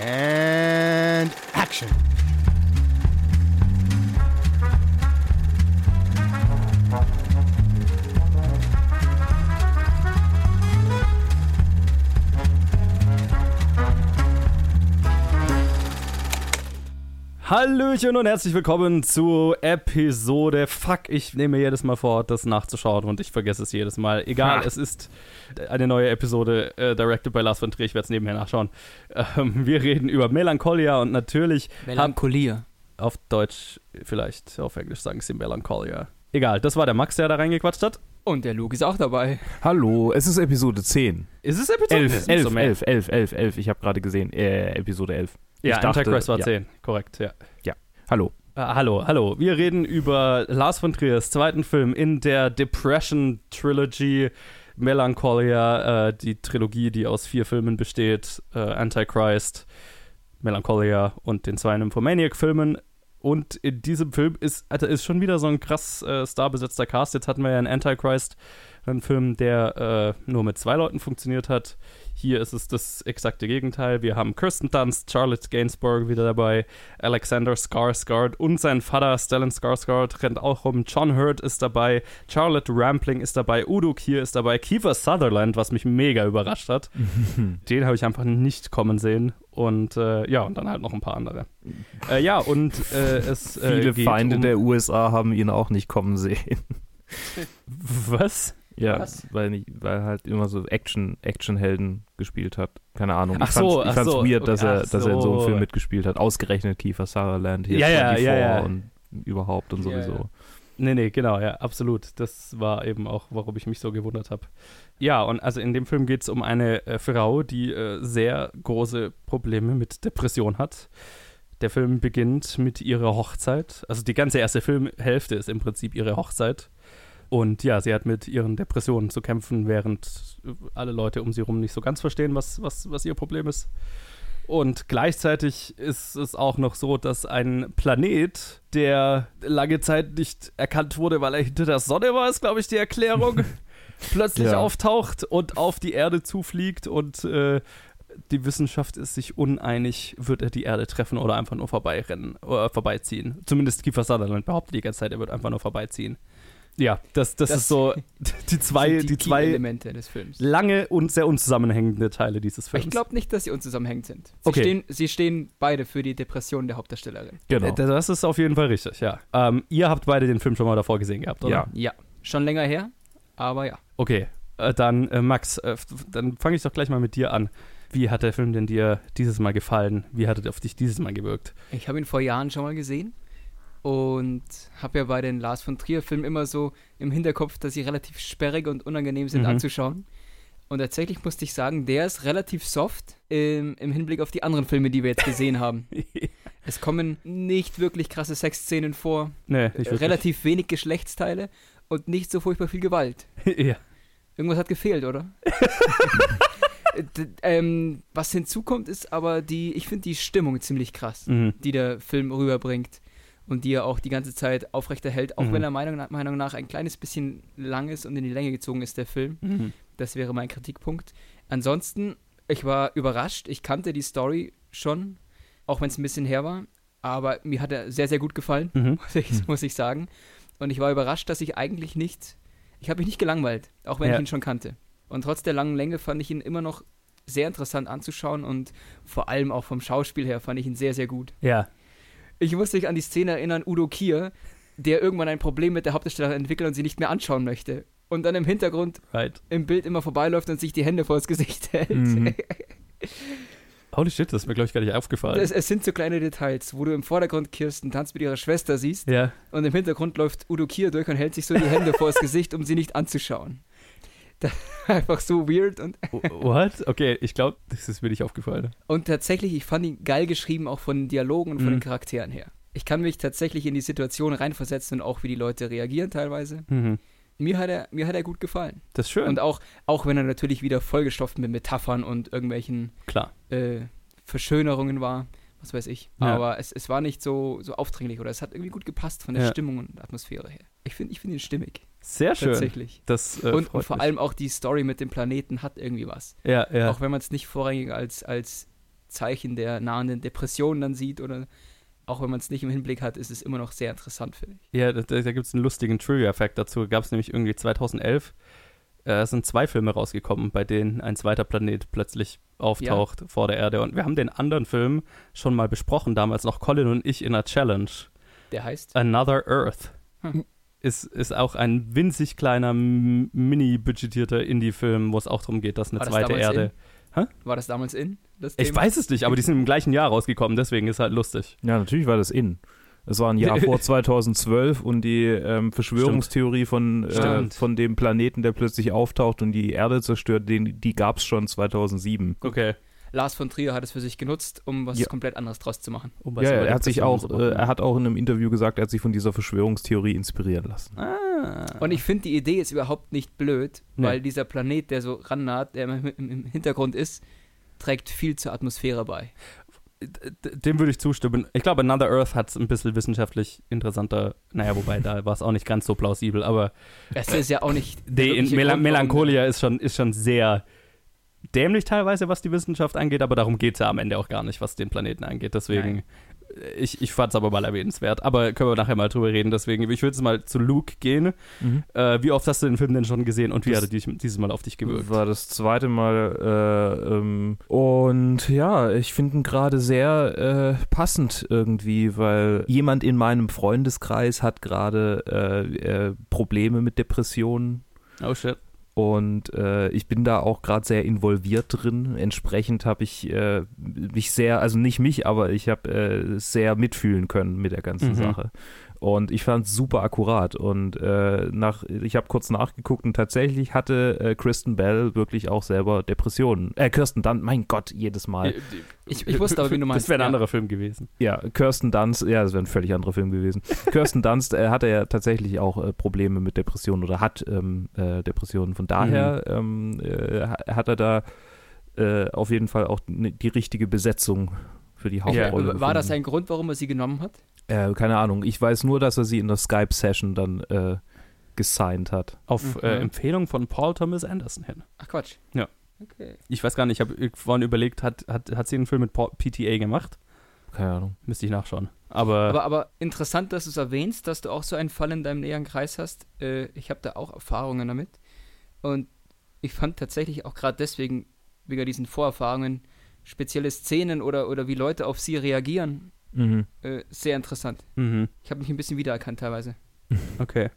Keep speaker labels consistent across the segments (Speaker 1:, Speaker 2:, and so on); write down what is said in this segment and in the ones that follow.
Speaker 1: And action. Hallöchen und herzlich willkommen zu Episode. Fuck, ich nehme mir jedes Mal vor, das nachzuschauen und ich vergesse es jedes Mal. Egal,
Speaker 2: Ha.
Speaker 1: es ist eine neue Episode, äh, directed by Lars von Trier. Ich werde es nebenher nachschauen. Ähm, wir reden über Melancholia und natürlich haben
Speaker 2: Melancholie.
Speaker 1: auf Deutsch, vielleicht auf Englisch sagen sie Melancholia. Egal, das war der Max, der da reingequatscht hat.
Speaker 2: Und der Luke ist auch dabei.
Speaker 3: Hallo, es ist Episode 10.
Speaker 1: Ist es Episode
Speaker 3: 11,
Speaker 1: Es ist
Speaker 3: 11,
Speaker 1: so mehr.
Speaker 3: 11, 11, 11, 11. Ich habe gerade gesehen, äh, Episode 11.
Speaker 1: Ja,
Speaker 3: Ich dachte,
Speaker 1: Antichrist war
Speaker 3: ja.
Speaker 1: 10, korrekt, ja.
Speaker 3: Hallo.
Speaker 1: Äh, hallo, hallo. Wir reden über Lars von Triers zweiten Film in der Depression Trilogy Melancholia, äh, die Trilogie, die aus vier Filmen besteht: äh, Antichrist, Melancholia und den zwei Nymphomaniac-Filmen. Und in diesem Film ist, Alter, ist schon wieder so ein krass äh, starbesetzter Cast. Jetzt hatten wir ja in Antichrist einen Film, der äh, nur mit zwei Leuten funktioniert hat. Hier ist es das exakte Gegenteil. Wir haben Kirsten Dunst, Charlotte Gainsbourg wieder dabei, Alexander Skarsgård und sein Vater Stellan Skarsgård rennt auch rum. John Hurt ist dabei, Charlotte Rampling ist dabei, Udo Kier ist dabei, Kiefer Sutherland, was mich mega überrascht hat. Den habe ich einfach nicht kommen sehen. Und äh, ja, und dann halt noch ein paar andere. Äh, ja, und äh, es äh,
Speaker 3: Viele Feinde
Speaker 1: um,
Speaker 3: der USA haben ihn auch nicht kommen sehen.
Speaker 1: Was?
Speaker 3: Ja,
Speaker 2: Was?
Speaker 3: weil, weil halt immer so Action, Actionhelden gespielt hat. Keine Ahnung.
Speaker 1: Ach
Speaker 3: ich
Speaker 1: so, ach
Speaker 3: ich fand's
Speaker 1: so.
Speaker 3: weird, dass,
Speaker 1: Okay,
Speaker 3: er, dass er in so einem
Speaker 1: so.
Speaker 3: Film mitgespielt hat. Ausgerechnet Kiefer Sutherland hier
Speaker 1: Ja, ja,
Speaker 3: 24
Speaker 1: ja, ja.
Speaker 3: und überhaupt und
Speaker 2: Ja,
Speaker 3: sowieso.
Speaker 2: ja.
Speaker 1: Nee, nee, genau, ja, absolut. Das war eben auch, warum ich mich so gewundert habe. Ja, und also in dem Film geht es um eine äh, Frau, die äh, sehr große Probleme mit Depression hat. Der Film beginnt mit ihrer Hochzeit. Also die ganze erste Filmhälfte ist im Prinzip ihre Hochzeit. Und ja, sie hat mit ihren Depressionen zu kämpfen, während äh, alle Leute um sie herum nicht so ganz verstehen, was, was, was ihr Problem ist. Und gleichzeitig ist es auch noch so, dass ein Planet, der lange Zeit nicht erkannt wurde, weil er hinter der Sonne war, ist, glaube ich, die Erklärung, plötzlich
Speaker 3: Ja.
Speaker 1: auftaucht und auf die Erde zufliegt und äh, die Wissenschaft ist sich uneinig, wird er die Erde treffen oder einfach nur vorbeirennen oder vorbeiziehen. Zumindest Kiefer Sutherland behauptet die ganze Zeit, er wird einfach nur vorbeiziehen. Ja, das, das,
Speaker 2: Das
Speaker 1: ist so die zwei,
Speaker 2: sind
Speaker 1: die, zwei
Speaker 2: Elemente des Films.
Speaker 1: lange und sehr unzusammenhängende Teile dieses Films.
Speaker 2: Ich glaube nicht, dass sie unzusammenhängend sind. Sie,
Speaker 1: Okay.
Speaker 2: stehen, sie stehen beide für die Depression der Hauptdarstellerin.
Speaker 3: Genau.
Speaker 1: Äh, Das ist auf jeden Fall richtig, ja. Ähm, ihr habt beide den Film schon mal davor gesehen gehabt, oder?
Speaker 3: Ja.
Speaker 2: Ja, schon länger her, aber ja.
Speaker 1: Okay, äh, dann äh, Max, äh, dann fange ich doch gleich mal mit dir an. Wie hat der Film denn dir dieses Mal gefallen? Wie hat er auf dich dieses Mal gewirkt?
Speaker 2: Ich habe ihn vor Jahren schon mal gesehen und habe ja bei den Lars von Trier-Filmen immer so im Hinterkopf, dass sie relativ sperrig und unangenehm sind
Speaker 1: Mhm.
Speaker 2: anzuschauen. Und tatsächlich musste ich sagen, der ist relativ soft im, im Hinblick auf die anderen Filme, die wir jetzt gesehen haben. Es kommen nicht wirklich krasse Sexszenen vor,
Speaker 1: nee,
Speaker 2: relativ wenig Geschlechtsteile und nicht so furchtbar viel Gewalt.
Speaker 1: ja.
Speaker 2: Irgendwas hat gefehlt, oder? Ähm, was hinzukommt, ist aber die, ich finde die Stimmung ziemlich krass,
Speaker 1: Mhm.
Speaker 2: die der Film rüberbringt und die er auch die ganze Zeit aufrechterhält, auch
Speaker 1: Mhm.
Speaker 2: wenn er Meinung, nach- Meinung nach ein kleines bisschen lang ist und in die Länge gezogen ist, der Film.
Speaker 1: Mhm.
Speaker 2: Das wäre mein Kritikpunkt. Ansonsten, ich war überrascht, ich kannte die Story schon, auch wenn es ein bisschen her war, aber mir hat er sehr, sehr gut gefallen,
Speaker 1: Mhm.
Speaker 2: muss ich, muss ich sagen. Und ich war überrascht, dass ich eigentlich nicht, ich habe mich nicht gelangweilt, auch wenn
Speaker 1: Ja.
Speaker 2: ich ihn schon kannte. Und trotz der langen Länge fand ich ihn immer noch sehr interessant anzuschauen und vor allem auch vom Schauspiel her fand ich ihn sehr, sehr gut.
Speaker 1: Ja.
Speaker 2: Ich muss mich an die Szene erinnern, Udo Kier, der irgendwann ein Problem mit der Hauptdarstellerin entwickelt und sie nicht mehr anschauen möchte. Und dann im Hintergrund
Speaker 1: Right.
Speaker 2: im Bild immer vorbeiläuft und sich die Hände vors Gesicht hält.
Speaker 3: Mhm.
Speaker 1: Holy shit, das ist mir, glaube ich, gar nicht aufgefallen.
Speaker 2: Es, es sind so kleine Details, wo du im Vordergrund Kirsten tanzt mit ihrer Schwester siehst
Speaker 1: ja.
Speaker 2: und im Hintergrund läuft Udo Kier durch und hält sich so die Hände vors Gesicht, um sie nicht anzuschauen. Einfach so weird und,
Speaker 1: What? Okay, ich glaube, das ist mir nicht aufgefallen.
Speaker 2: und tatsächlich, ich fand ihn geil geschrieben, auch von den Dialogen und von
Speaker 1: Mhm.
Speaker 2: den Charakteren her. Ich kann mich tatsächlich in die Situation reinversetzen und auch wie die Leute reagieren teilweise.
Speaker 1: Mhm.
Speaker 2: Mir hat er, mir hat er gut gefallen.
Speaker 1: Das ist schön.
Speaker 2: Und auch, auch wenn er natürlich wieder vollgestopft mit Metaphern und irgendwelchen
Speaker 1: Klar.
Speaker 2: äh, Verschönerungen war, was weiß ich.
Speaker 1: Ja.
Speaker 2: Aber es, es war nicht so, so aufdringlich oder es hat irgendwie gut gepasst von der
Speaker 1: Ja.
Speaker 2: Stimmung und Atmosphäre her. Ich finde ich find ihn stimmig,
Speaker 1: Sehr schön.
Speaker 2: tatsächlich.
Speaker 1: Das, äh,
Speaker 2: und, und vor
Speaker 1: mich.
Speaker 2: allem auch die Story mit dem Planeten hat irgendwie was.
Speaker 1: Ja, ja.
Speaker 2: Auch wenn man es nicht vorrangig als, als Zeichen der nahenden Depression dann sieht oder auch wenn man es nicht im Hinblick hat, ist es immer noch sehr interessant, finde ich.
Speaker 1: Ja, da, da gibt es einen lustigen Trivia-Fact dazu. Gab es nämlich irgendwie 2011, äh, sind zwei Filme rausgekommen, bei denen ein zweiter Planet plötzlich auftaucht vor der Erde. Und wir haben den anderen Film schon mal besprochen, damals noch Colin und ich in einer Challenge.
Speaker 2: Der heißt?
Speaker 1: Another Earth.
Speaker 2: Hm.
Speaker 1: Ist, ist auch ein winzig kleiner, mini-budgetierter Indie-Film, wo es auch darum geht, dass eine
Speaker 2: das
Speaker 1: zweite
Speaker 2: damals
Speaker 1: Erde.
Speaker 2: War das damals in? Das
Speaker 1: Ich weiß es nicht, aber die sind im gleichen Jahr rausgekommen, deswegen ist halt lustig.
Speaker 3: Ja, natürlich war das in. Es war ein Jahr vor 2012 und die ähm, Verschwörungstheorie von, äh, von dem Planeten, der plötzlich auftaucht und die Erde zerstört, den, die gab es schon 2007.
Speaker 1: Okay.
Speaker 2: Lars von Trier hat es für sich genutzt, um was
Speaker 3: Ja.
Speaker 2: komplett anderes draus zu machen.
Speaker 1: Um was
Speaker 3: Ja, er hat sich auch, äh, er hat auch in einem Interview gesagt, er hat sich von dieser Verschwörungstheorie inspirieren lassen.
Speaker 1: ah.
Speaker 2: Und ich finde, die Idee ist überhaupt nicht blöd,
Speaker 1: Nee.
Speaker 2: weil dieser Planet, der so rannaht, der im, Hintergrund ist, trägt viel zur Atmosphäre bei.
Speaker 1: Dem würde ich zustimmen. Ich glaube, Another Earth hat es ein bisschen wissenschaftlich interessanter. Naja, wobei, da war es auch nicht ganz so plausibel, aber
Speaker 2: Es ist ja auch nicht.
Speaker 1: die Melancholia ist schon, ist schon sehr dämlich teilweise, was die Wissenschaft angeht, aber darum geht es ja am Ende auch gar nicht, was den Planeten angeht. Deswegen,
Speaker 2: Nein.
Speaker 1: äh, ich, ich fand es aber mal erwähnenswert. Aber können wir nachher mal drüber reden. Deswegen, ich würde jetzt mal zu Luke gehen. Äh, wie oft hast du den Film denn schon gesehen und wie
Speaker 3: Das-
Speaker 1: hat er dich, dieses Mal auf dich gewirkt?
Speaker 3: War das zweite Mal. Äh, ähm, und ja, ich finde ihn gerade sehr äh, passend irgendwie, weil jemand in meinem Freundeskreis hat gerade äh, äh, Probleme mit Depressionen.
Speaker 1: Oh shit.
Speaker 3: Und äh, ich bin da auch gerade sehr involviert drin. Entsprechend habe ich äh, mich sehr, also nicht mich, aber ich habe äh, sehr mitfühlen können mit der ganzen
Speaker 1: Mhm.
Speaker 3: Sache. Und ich fand es super akkurat. Und äh, nach, ich habe kurz nachgeguckt und tatsächlich hatte äh, Kristen Bell wirklich auch selber Depressionen. Äh, Kirsten Dunst, mein Gott, jedes Mal.
Speaker 2: Ich- ich wusste aber, wie du meinst,
Speaker 1: Das wäre ein
Speaker 2: ja.
Speaker 1: anderer Film gewesen.
Speaker 3: Ja, Kirsten Dunst, ja, das wäre ein völlig anderer Film gewesen. Kirsten Dunst äh, hatte ja tatsächlich auch äh, Probleme mit Depressionen oder hat ähm, äh, Depressionen. Von daher ähm, äh, ha- hat er da äh, auf jeden Fall auch ne- die richtige Besetzung für die Hauptrolle.
Speaker 2: War das ein Grund, warum er sie genommen hat?
Speaker 3: Äh, keine Ahnung. Ich weiß nur, dass er sie in der Skype-Session dann äh, gesigned hat.
Speaker 1: Auf
Speaker 2: Mhm.
Speaker 1: äh, Empfehlung von Paul Thomas Anderson hin.
Speaker 2: Ach Quatsch.
Speaker 1: Ja.
Speaker 2: Okay.
Speaker 1: Ich weiß gar nicht, ich habe vorhin überlegt, hat, hat, hat sie einen Film mit Paul- PTA gemacht?
Speaker 3: Keine Ahnung.
Speaker 1: Müsste ich nachschauen. Aber,
Speaker 2: Aber, aber interessant, dass du es erwähnst, dass du auch so einen Fall in deinem näheren Kreis hast. Äh, ich habe da auch Erfahrungen damit. Und ich fand tatsächlich auch gerade deswegen, wegen diesen Vorerfahrungen, spezielle Szenen oder, oder wie Leute auf sie reagieren,
Speaker 3: Mhm.
Speaker 2: äh, sehr interessant.
Speaker 1: mhm.
Speaker 2: Ich habe mich ein bisschen wiedererkannt teilweise.
Speaker 1: Okay.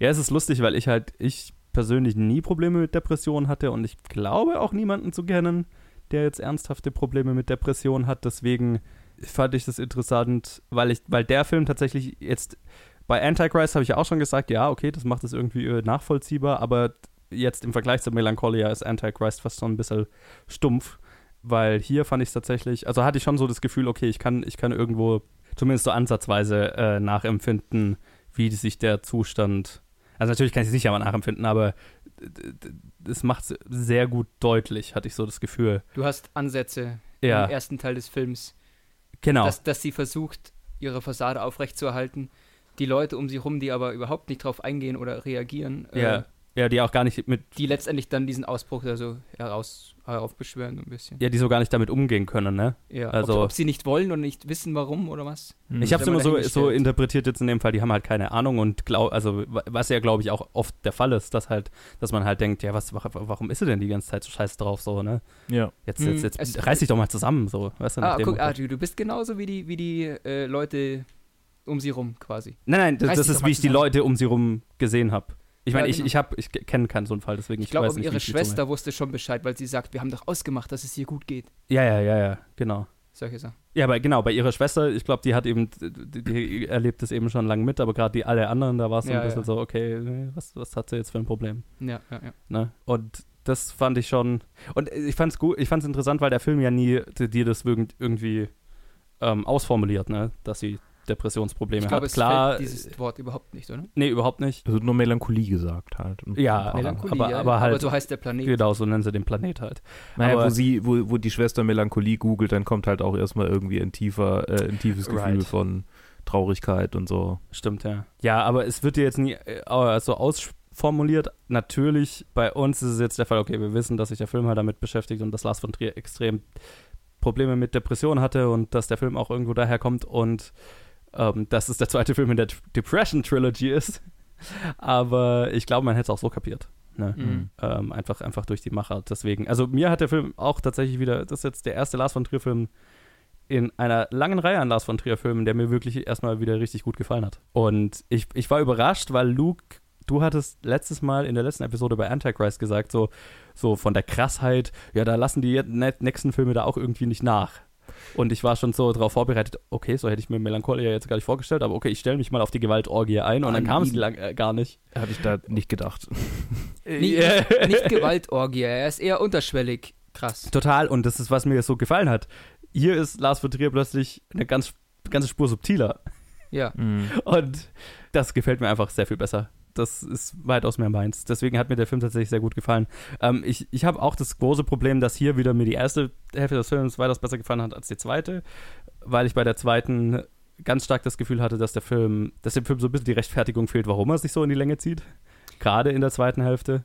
Speaker 1: Ja, es ist lustig, weil ich halt, ich persönlich nie Probleme mit Depressionen hatte und ich glaube auch niemanden zu kennen, der jetzt ernsthafte Probleme mit Depressionen hat. Deswegen fand ich das interessant, weil ich, weil der Film tatsächlich jetzt bei Antichrist habe ich ja auch schon gesagt, ja, okay, das macht es irgendwie äh, nachvollziehbar, aber jetzt im Vergleich zu Melancholia ist Antichrist fast schon ein bisschen stumpf, weil hier fand ich es tatsächlich, also hatte ich schon so das Gefühl, okay, ich kann, ich kann irgendwo zumindest so ansatzweise äh, nachempfinden, wie sich der Zustand. Also natürlich kann ich es nicht aber nachempfinden, aber das macht es sehr gut deutlich, hatte ich so das Gefühl.
Speaker 2: Du hast Ansätze
Speaker 1: Ja,
Speaker 2: im ersten Teil des Films,
Speaker 1: genau.
Speaker 2: dass, dass sie versucht, ihre Fassade aufrechtzuerhalten. Die Leute um sie rum, die aber überhaupt nicht drauf eingehen oder reagieren, äh,
Speaker 1: ja, ja, die auch gar nicht mit,
Speaker 2: die letztendlich dann diesen Ausbruch da so heraus, heraufbeschwören, so ein bisschen.
Speaker 1: ja, die so gar nicht damit umgehen können, ne?
Speaker 2: Ja,
Speaker 1: Also-
Speaker 2: ob, ob sie nicht wollen und nicht wissen, warum oder was.
Speaker 3: Mhm.
Speaker 1: Ich habe es immer so, so interpretiert jetzt in dem Fall, die haben halt keine Ahnung und glaub, also wa- was ja glaube ich auch oft der Fall ist, dass halt, dass man halt denkt, ja, was, wa- warum ist sie denn die ganze Zeit so scheiße drauf, so, ne?
Speaker 3: ja.
Speaker 1: Jetzt,
Speaker 2: Hm,
Speaker 1: jetzt, jetzt
Speaker 2: es-
Speaker 1: reiß dich doch mal zusammen, so, weißt du?
Speaker 2: Ah, guck, ah, du, du bist genauso wie die, wie die äh, Leute um sie rum quasi.
Speaker 1: Nein, nein, das, das ist, wie ich die. Leute um sie rum gesehen habe. Ich meine,
Speaker 2: Ja,
Speaker 1: ich,
Speaker 2: genau.
Speaker 1: ich, hab, ich kenne keinen so einen Fall, deswegen
Speaker 2: Ich
Speaker 1: ich,
Speaker 2: glaube,
Speaker 1: weiß nicht,
Speaker 2: ihre
Speaker 1: ich
Speaker 2: Schwester wusste schon Bescheid, weil sie sagt, wir haben doch ausgemacht, dass es ihr gut geht.
Speaker 1: so- Ja, ja, ja, ja, genau.
Speaker 2: Solche Sachen.
Speaker 1: Ja, aber genau, bei ihrer Schwester, ich glaube, die hat eben, die, die erlebt das eben schon lange mit, aber gerade die alle anderen, da war es so
Speaker 2: Ja,
Speaker 1: ein bisschen
Speaker 2: ja.
Speaker 1: so, okay, was, was hat sie jetzt für ein Problem?
Speaker 2: Ja, ja, ja.
Speaker 1: Ne? Und das fand ich schon. Und ich fand es gut, ich fand es interessant, weil der Film ja nie dir das irgend- irgendwie ähm, ausformuliert, ne? Dass sie Depressionsprobleme
Speaker 2: Ich glaube,
Speaker 1: hat.
Speaker 2: es
Speaker 1: Klar,
Speaker 2: fällt dieses Wort überhaupt nicht, oder?
Speaker 1: nee, überhaupt nicht.
Speaker 3: Es wird nur Melancholie gesagt halt.
Speaker 1: Ja, Melancholie. Aber-
Speaker 2: ja,
Speaker 1: aber halt-
Speaker 2: aber so heißt der Planet.
Speaker 1: Genau, so nennen sie den Planet halt.
Speaker 3: Naja,
Speaker 1: Aber-
Speaker 3: wo sie, wo, wo die Schwester Melancholie googelt, dann kommt halt auch erstmal irgendwie ein tiefer, äh, ein tiefes Gefühl
Speaker 1: Right.
Speaker 3: von Traurigkeit und so.
Speaker 1: Stimmt, ja. Ja, aber es wird dir jetzt nie äh, so ausformuliert. Natürlich, bei uns ist es jetzt der Fall, okay, wir wissen, dass sich der Film halt damit beschäftigt und dass Lars von Trier extrem Probleme mit Depressionen hatte und dass der Film auch irgendwo daherkommt und ähm, dass es der zweite Film in der Depression Trilogy ist. Aber ich glaube, man hätte es auch so kapiert. Ne?
Speaker 2: Mhm.
Speaker 1: Ähm, einfach, einfach durch die Macher. Deswegen, also mir hat der Film auch tatsächlich wieder, das ist jetzt der erste Lars von Trier-Film in einer langen Reihe an Lars von Trier-Filmen, der mir wirklich erstmal wieder richtig gut gefallen hat. Und ich, ich war überrascht, weil Luke, du hattest letztes Mal in der letzten Episode bei Antichrist gesagt, so, so von der Krassheit, ja, da lassen die nächsten Filme da auch irgendwie nicht nach. Und ich war schon so darauf vorbereitet, okay, so hätte ich mir Melancholia jetzt gar nicht vorgestellt, aber okay, ich stelle mich mal auf die Gewaltorgie ein und dann kam es lang, äh, gar nicht.
Speaker 3: Hatte ich da nicht gedacht.
Speaker 2: Nicht, nicht, nicht Gewaltorgie, er ist eher unterschwellig krass.
Speaker 1: Total, und das ist, was mir so gefallen hat. Hier ist Lars von Trier plötzlich eine ganz, ganze Spur subtiler.
Speaker 2: Ja.
Speaker 3: Mhm.
Speaker 1: Und das gefällt mir einfach sehr viel besser. Das ist weitaus mehr meins. Deswegen hat mir der Film tatsächlich sehr gut gefallen. Ähm, ich ich habe auch das große Problem, dass hier wieder mir die erste Hälfte des Films weitaus besser gefallen hat als die zweite, weil ich bei der zweiten ganz stark das Gefühl hatte, dass der Film, dass dem Film so ein bisschen die Rechtfertigung fehlt, warum er sich so in die Länge zieht. Gerade in der zweiten Hälfte,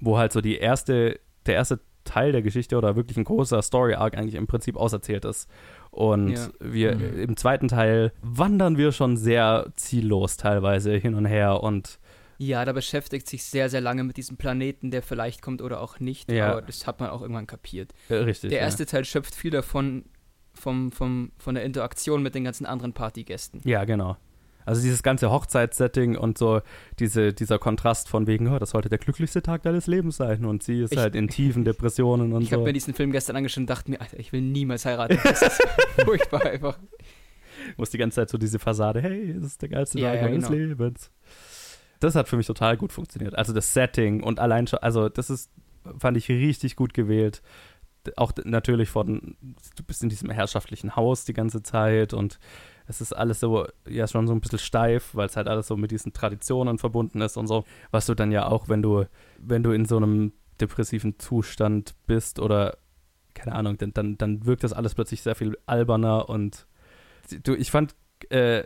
Speaker 1: wo halt so die erste, der erste Teil der Geschichte oder wirklich ein großer Story-Arc eigentlich im Prinzip auserzählt ist. Und
Speaker 2: Ja.
Speaker 1: wir
Speaker 3: Mhm.
Speaker 1: im zweiten Teil wandern wir schon sehr ziellos teilweise hin und her und
Speaker 2: Ja, da beschäftigt sich sehr, sehr lange mit diesem Planeten, der vielleicht kommt oder auch nicht.
Speaker 1: Ja.
Speaker 2: Aber das hat man auch irgendwann kapiert.
Speaker 1: äh, richtig.
Speaker 2: Der
Speaker 1: ja.
Speaker 2: erste Teil schöpft viel davon, vom, vom, von der Interaktion mit den ganzen anderen Partygästen.
Speaker 1: Ja, genau. Also dieses ganze Hochzeitssetting und so diese, dieser Kontrast von wegen, oh, das sollte der glücklichste Tag deines Lebens sein und sie ist
Speaker 2: Ich-
Speaker 1: halt in tiefen Depressionen und
Speaker 2: Ich habe
Speaker 1: so.
Speaker 2: mir diesen Film gestern angeschaut und dachte mir, Alter, ich will niemals heiraten. Das ist furchtbar einfach.
Speaker 1: Muss die ganze Zeit so diese Fassade, hey, das ist der geilste
Speaker 2: Ja,
Speaker 1: Tag
Speaker 2: ja,
Speaker 1: meines
Speaker 2: genau.
Speaker 1: Lebens. Das hat für mich total gut funktioniert. Also das Setting und allein schon, also das ist, fand ich richtig gut gewählt. Auch natürlich von, du bist in diesem herrschaftlichen Haus die ganze Zeit und es ist alles so, ja, schon so ein bisschen steif, weil es halt alles so mit diesen Traditionen verbunden ist und so, was du dann ja auch, wenn du, wenn du in so einem depressiven Zustand bist oder keine Ahnung, dann, dann, dann wirkt das alles plötzlich sehr viel alberner und du, ich fand, äh,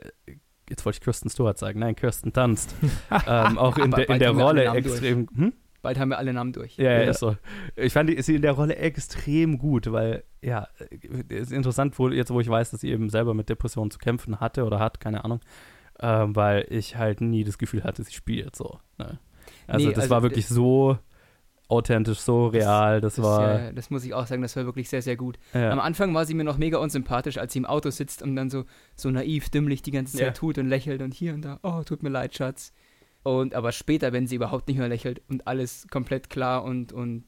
Speaker 1: jetzt wollte ich Kirsten Stewart sagen, nein, Kirsten Dunst, ähm, auch in, der in der Rolle extrem, hm?
Speaker 2: Bald haben wir alle Namen durch.
Speaker 1: Ja, ja,
Speaker 3: Ja.
Speaker 1: ist so. Ich fand sie in der Rolle extrem gut, weil, ja, ist interessant, wo, jetzt wo ich weiß, dass sie eben selber mit Depressionen zu kämpfen hatte oder hat, keine Ahnung, ähm, weil ich halt nie das Gefühl hatte, sie spielt so. Ne? Also
Speaker 2: Nee,
Speaker 1: das
Speaker 2: also
Speaker 1: war wirklich so authentisch, so real, das,
Speaker 2: Das,
Speaker 1: war,
Speaker 2: ja, das muss ich auch sagen, das war wirklich sehr, sehr gut.
Speaker 1: ja.
Speaker 2: Am Anfang war sie mir noch mega unsympathisch, als sie im Auto sitzt und dann so, so naiv, dümmlich die ganze Zeit
Speaker 1: Ja.
Speaker 2: tut und lächelt und hier und da, oh, tut mir leid, Schatz. Und aber später, wenn sie überhaupt nicht mehr lächelt und alles komplett klar und, und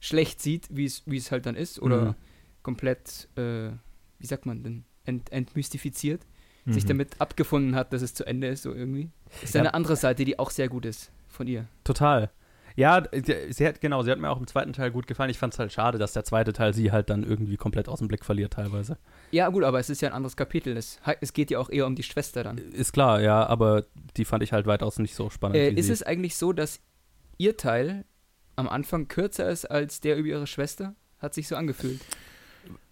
Speaker 2: schlecht sieht, wie es wie es halt dann ist, oder
Speaker 1: Mhm.
Speaker 2: komplett, äh, wie sagt man denn, ent, entmystifiziert, sich
Speaker 3: Mhm.
Speaker 2: damit abgefunden hat, dass es zu Ende ist, so irgendwie. Ist eine andere Seite, die auch sehr gut ist von ihr.
Speaker 1: Total. Ja, sie hat, genau, sie hat mir auch im zweiten Teil gut gefallen. Ich fand es halt schade, dass der zweite Teil sie halt dann irgendwie komplett aus dem Blick verliert teilweise.
Speaker 2: Ja, gut, aber es ist ja ein anderes Kapitel. Es, es geht ja auch eher um die Schwester dann.
Speaker 1: Ist klar, ja, aber die fand ich halt weitaus nicht so spannend.
Speaker 2: Äh,
Speaker 1: wie
Speaker 2: ist
Speaker 1: sie.
Speaker 2: es eigentlich so, dass ihr Teil am Anfang kürzer ist als der über ihre Schwester? Hat sich so angefühlt.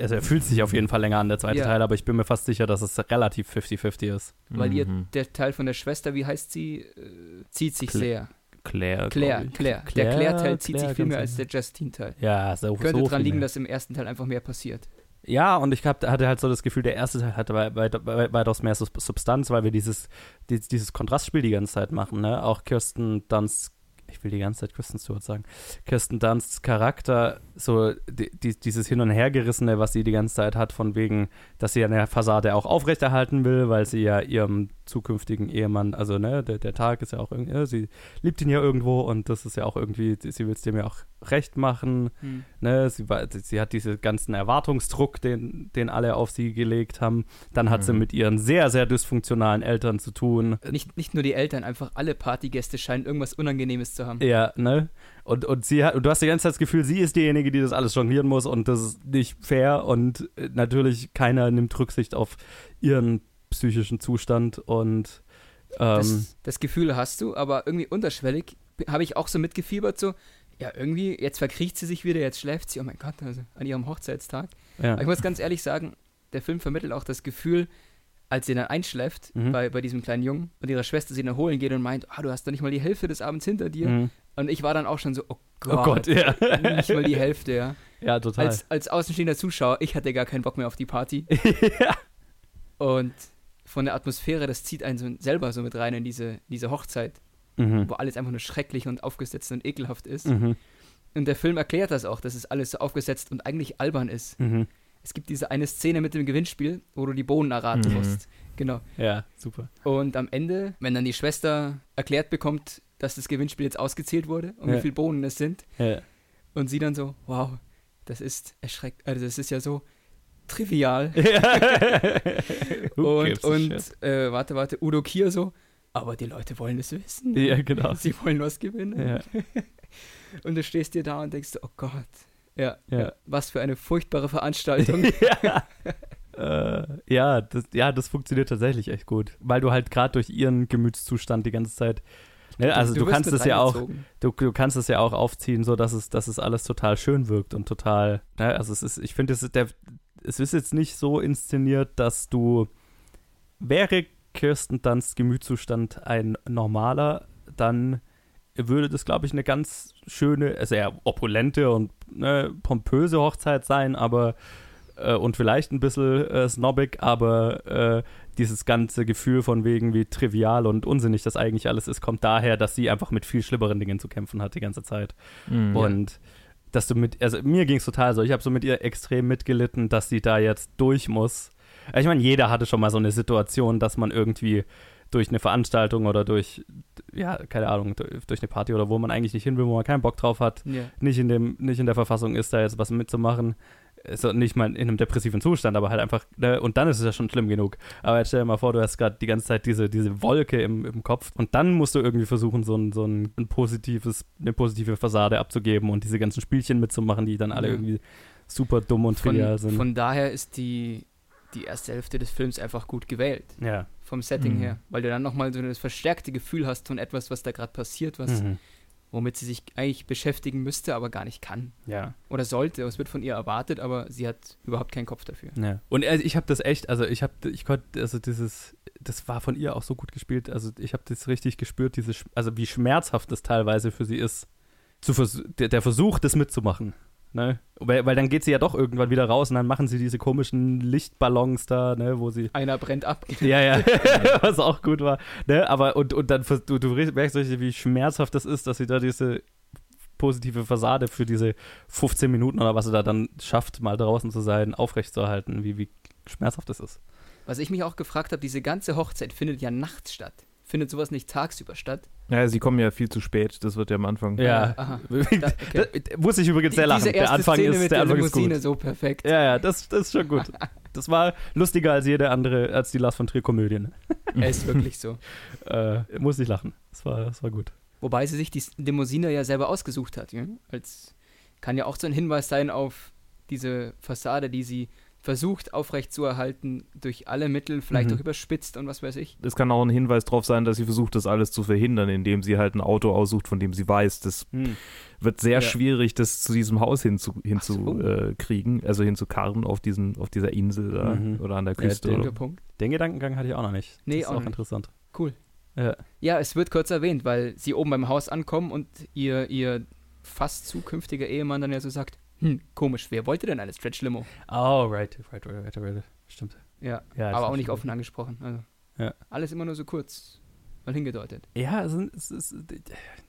Speaker 1: Also er fühlt sich auf jeden Fall länger an, der zweite
Speaker 2: Ja.
Speaker 1: Teil, aber ich bin mir fast sicher, dass es relativ 50-50 ist.
Speaker 2: Weil ihr,
Speaker 3: Mhm.
Speaker 2: der Teil von der Schwester, wie heißt sie, äh, zieht sich
Speaker 1: Cl-
Speaker 2: sehr.
Speaker 3: Claire.
Speaker 2: Claire. Claire.
Speaker 1: Claire,
Speaker 2: Der Claire-Teil zieht
Speaker 1: Claire
Speaker 2: sich viel mehr als der Justine-Teil.
Speaker 1: Ja, so,
Speaker 2: Könnte
Speaker 1: so
Speaker 2: daran
Speaker 1: viel
Speaker 2: liegen,
Speaker 1: mehr.
Speaker 2: dass im ersten Teil einfach mehr passiert.
Speaker 1: Ja, und ich hab, hatte halt so das Gefühl, der erste Teil hatte weit, weit, weit, weitaus mehr Sub- Substanz, weil wir dieses, die, dieses Kontrastspiel die ganze Zeit machen, ne? Auch Kirsten Dunst, ich will die ganze Zeit Kirsten Stewart sagen, Kirsten Dunsts Charakter, so die, die, dieses Hin- und Hergerissene, was sie die ganze Zeit hat, von wegen, dass sie eine Fassade auch aufrechterhalten will, weil sie ja ihrem zukünftigen Ehemann, also ne, der, der Tag ist ja auch irgendwie, ja, sie liebt ihn ja irgendwo und das ist ja auch irgendwie, sie will es dem ja auch recht machen.
Speaker 2: Hm.
Speaker 1: Ne, sie, sie hat diesen ganzen Erwartungsdruck, den, den alle auf sie gelegt haben. Dann hat sie
Speaker 3: Mhm.
Speaker 1: mit ihren sehr, sehr dysfunktionalen Eltern zu tun.
Speaker 2: Nicht, nicht nur die Eltern, einfach alle Partygäste scheinen irgendwas Unangenehmes zu haben.
Speaker 1: Ja, ne? Und, und sie hat, und du hast die ganze Zeit das Gefühl, sie ist diejenige, die das alles jonglieren muss und das ist nicht fair und äh, natürlich keiner nimmt Rücksicht auf ihren psychischen Zustand und ähm,
Speaker 2: Das, das Gefühl hast du, aber irgendwie unterschwellig habe ich auch so mitgefiebert, so, ja, irgendwie, jetzt verkriecht sie sich wieder, jetzt schläft sie, oh mein Gott, also an ihrem Hochzeitstag.
Speaker 1: ja.
Speaker 2: Aber ich muss ganz ehrlich sagen, der Film vermittelt auch das Gefühl, als sie dann einschläft
Speaker 1: Mhm.
Speaker 2: bei, bei diesem kleinen Jungen und ihre Schwester sie dann holen geht und meint, ah, du hast doch nicht mal die Hälfte des Abends hinter dir,
Speaker 1: Mhm.
Speaker 2: Und ich war dann auch schon so, oh Gott,
Speaker 1: Oh Gott, ja.
Speaker 2: nicht mal die Hälfte, ja.
Speaker 1: Ja, total.
Speaker 2: Als, als außenstehender Zuschauer, ich hatte gar keinen Bock mehr auf die Party.
Speaker 1: ja.
Speaker 2: Und von der Atmosphäre, das zieht einen so selber so mit rein in diese, diese Hochzeit,
Speaker 1: Mhm.
Speaker 2: wo alles einfach nur schrecklich und aufgesetzt und ekelhaft ist.
Speaker 1: Mhm.
Speaker 2: Und der Film erklärt das auch, dass es alles so aufgesetzt und eigentlich albern ist.
Speaker 1: Mhm.
Speaker 2: Es gibt diese eine Szene mit dem Gewinnspiel, wo du die Bohnen erraten
Speaker 3: Mhm.
Speaker 2: musst. Genau.
Speaker 1: Ja, super.
Speaker 2: Und am Ende, wenn dann die Schwester erklärt bekommt, dass das Gewinnspiel jetzt ausgezählt wurde und
Speaker 1: Ja.
Speaker 2: wie viele Bohnen es sind,
Speaker 1: Ja.
Speaker 2: und sie dann so, wow, das ist erschreckt, also das ist ja so trivial.
Speaker 1: Who
Speaker 2: und und äh, warte, warte, Udo Kier so, aber die Leute wollen es wissen.
Speaker 1: Ja, genau.
Speaker 2: Sie wollen was gewinnen.
Speaker 1: Ja.
Speaker 2: Und du stehst dir da und denkst, oh Gott. Ja,
Speaker 1: Ja.
Speaker 2: ja. was für eine furchtbare Veranstaltung.
Speaker 1: ja. Äh, ja, das, ja, das funktioniert tatsächlich echt gut. Weil du halt gerade durch ihren Gemütszustand die ganze Zeit. Ne, also du,
Speaker 2: wirst
Speaker 1: kannst es ja auch, du, du kannst es ja auch aufziehen, so dass es, dass es alles total schön wirkt und total. Ne, also es ist, ich finde, es ist der, es ist jetzt nicht so inszeniert, dass du wäre Kirsten Dunsts Gemütszustand ein normaler, dann würde das, glaube ich, eine ganz schöne, sehr opulente und ne, pompöse Hochzeit sein, aber äh, und vielleicht ein bisschen äh, snobbig, aber äh, dieses ganze Gefühl von wegen, wie trivial und unsinnig das eigentlich alles ist, kommt daher, dass sie einfach mit viel schlimmeren Dingen zu kämpfen hat die ganze Zeit.
Speaker 3: Mhm.
Speaker 1: Und dass du mit, also mir ging es total so, ich habe so mit ihr extrem mitgelitten, dass sie da jetzt durch muss. Ich meine, jeder hatte schon mal so eine Situation, dass man irgendwie durch eine Veranstaltung oder durch, ja, keine Ahnung, durch eine Party oder wo man eigentlich nicht hin will, wo man keinen Bock drauf hat,
Speaker 2: Ja.
Speaker 1: nicht in dem, nicht in der Verfassung ist, da jetzt was mitzumachen. Also nicht mal in einem depressiven Zustand, aber halt einfach, ne, und dann ist es ja schon schlimm genug. Aber jetzt stell dir mal vor, du hast gerade die ganze Zeit diese, diese Wolke im, im Kopf und dann musst du irgendwie versuchen, so ein, so ein, ein positives, eine positive Fassade abzugeben und diese ganzen Spielchen mitzumachen, die dann alle
Speaker 2: Ja.
Speaker 1: irgendwie super dumm und trivial sind.
Speaker 2: von daher ist die, die erste Hälfte des Films einfach gut gewählt.
Speaker 1: ja.
Speaker 2: Vom Setting
Speaker 3: Mhm.
Speaker 2: her. Weil du dann nochmal so das verstärkte Gefühl hast von etwas, was da gerade passiert, was,
Speaker 1: Mhm.
Speaker 2: Womit sie sich eigentlich beschäftigen müsste, aber gar nicht kann.
Speaker 1: Ja.
Speaker 2: Oder sollte. Es wird von ihr erwartet, aber sie hat überhaupt keinen Kopf dafür.
Speaker 1: Ja. Und also ich habe das echt, also ich habe, ich konnte, also dieses, das war von ihr auch so gut gespielt. Also ich habe das richtig gespürt, diese, also wie schmerzhaft das teilweise für sie ist, zu vers der, der Versuch, das mitzumachen. Ne? Weil, weil dann geht sie ja doch irgendwann wieder raus und dann machen sie diese komischen Lichtballons da, ne, wo sie.
Speaker 2: Einer brennt ab.
Speaker 1: Ja, ja, was auch gut war. Ne? Aber und, und dann du, du merkst richtig, wie schmerzhaft das ist, dass sie da diese positive Fassade für diese 15 Minuten oder was sie da dann schafft, mal draußen zu sein, aufrechtzuerhalten, wie, wie schmerzhaft das ist.
Speaker 2: Was ich mich auch gefragt habe, diese ganze Hochzeit findet ja nachts statt. Findet sowas nicht tagsüber statt?
Speaker 3: Ja, sie kommen ja viel zu spät, das wird ja am Anfang.
Speaker 1: Ja.
Speaker 2: Aha.
Speaker 1: Da,
Speaker 2: Da, okay.
Speaker 1: muss ich übrigens sehr lachen.
Speaker 2: Diese
Speaker 1: Der Anfang
Speaker 2: Szene
Speaker 1: ist,
Speaker 2: mit
Speaker 1: der
Speaker 2: der
Speaker 1: Anfang ist
Speaker 2: Limousine
Speaker 1: gut.
Speaker 2: so perfekt.
Speaker 1: Ja, ja, das, das ist schon gut. Das war lustiger als jede andere, als die Lars von Trier Komödie. ne?
Speaker 2: Er ist wirklich so.
Speaker 1: Äh, muss ich lachen. Das war, das war gut.
Speaker 2: Wobei sie sich die Limousine ja selber ausgesucht hat. Ja? Als, kann ja auch so ein Hinweis sein auf diese Fassade, die sie versucht aufrechtzuerhalten durch alle Mittel, vielleicht
Speaker 1: Mhm.
Speaker 2: auch überspitzt und was weiß ich.
Speaker 3: Es kann auch ein Hinweis darauf sein, dass sie versucht, das alles zu verhindern, indem sie halt ein Auto aussucht, von dem sie weiß, das wird sehr
Speaker 2: Ja.
Speaker 3: schwierig, das zu diesem Haus hinzu, hinzu
Speaker 2: so.
Speaker 3: äh, kriegen, also hinzukarren auf, diesen, auf dieser Insel da
Speaker 1: Mhm.
Speaker 3: oder an der
Speaker 1: Ja,
Speaker 3: Küste.
Speaker 1: den-
Speaker 2: Guter
Speaker 3: oder,
Speaker 2: Punkt.
Speaker 1: Den Gedankengang hatte ich auch noch nicht.
Speaker 2: Nee,
Speaker 1: das ist
Speaker 2: auch
Speaker 1: auch
Speaker 2: nicht.
Speaker 1: interessant.
Speaker 2: Cool.
Speaker 1: Ja.
Speaker 2: Ja, es wird kurz erwähnt, weil sie oben beim Haus ankommen und ihr, ihr fast zukünftiger Ehemann dann ja so sagt, hm, komisch, wer wollte denn eine Stretch-Limo?
Speaker 1: Oh, right, right, right, right, right. Stimmt.
Speaker 2: Ja,
Speaker 1: Ja, das
Speaker 2: aber auch
Speaker 1: ist
Speaker 2: nicht offen angesprochen. Also,
Speaker 1: Ja.
Speaker 2: Alles immer nur so kurz mal hingedeutet.
Speaker 1: Ja, es, sind- es ist,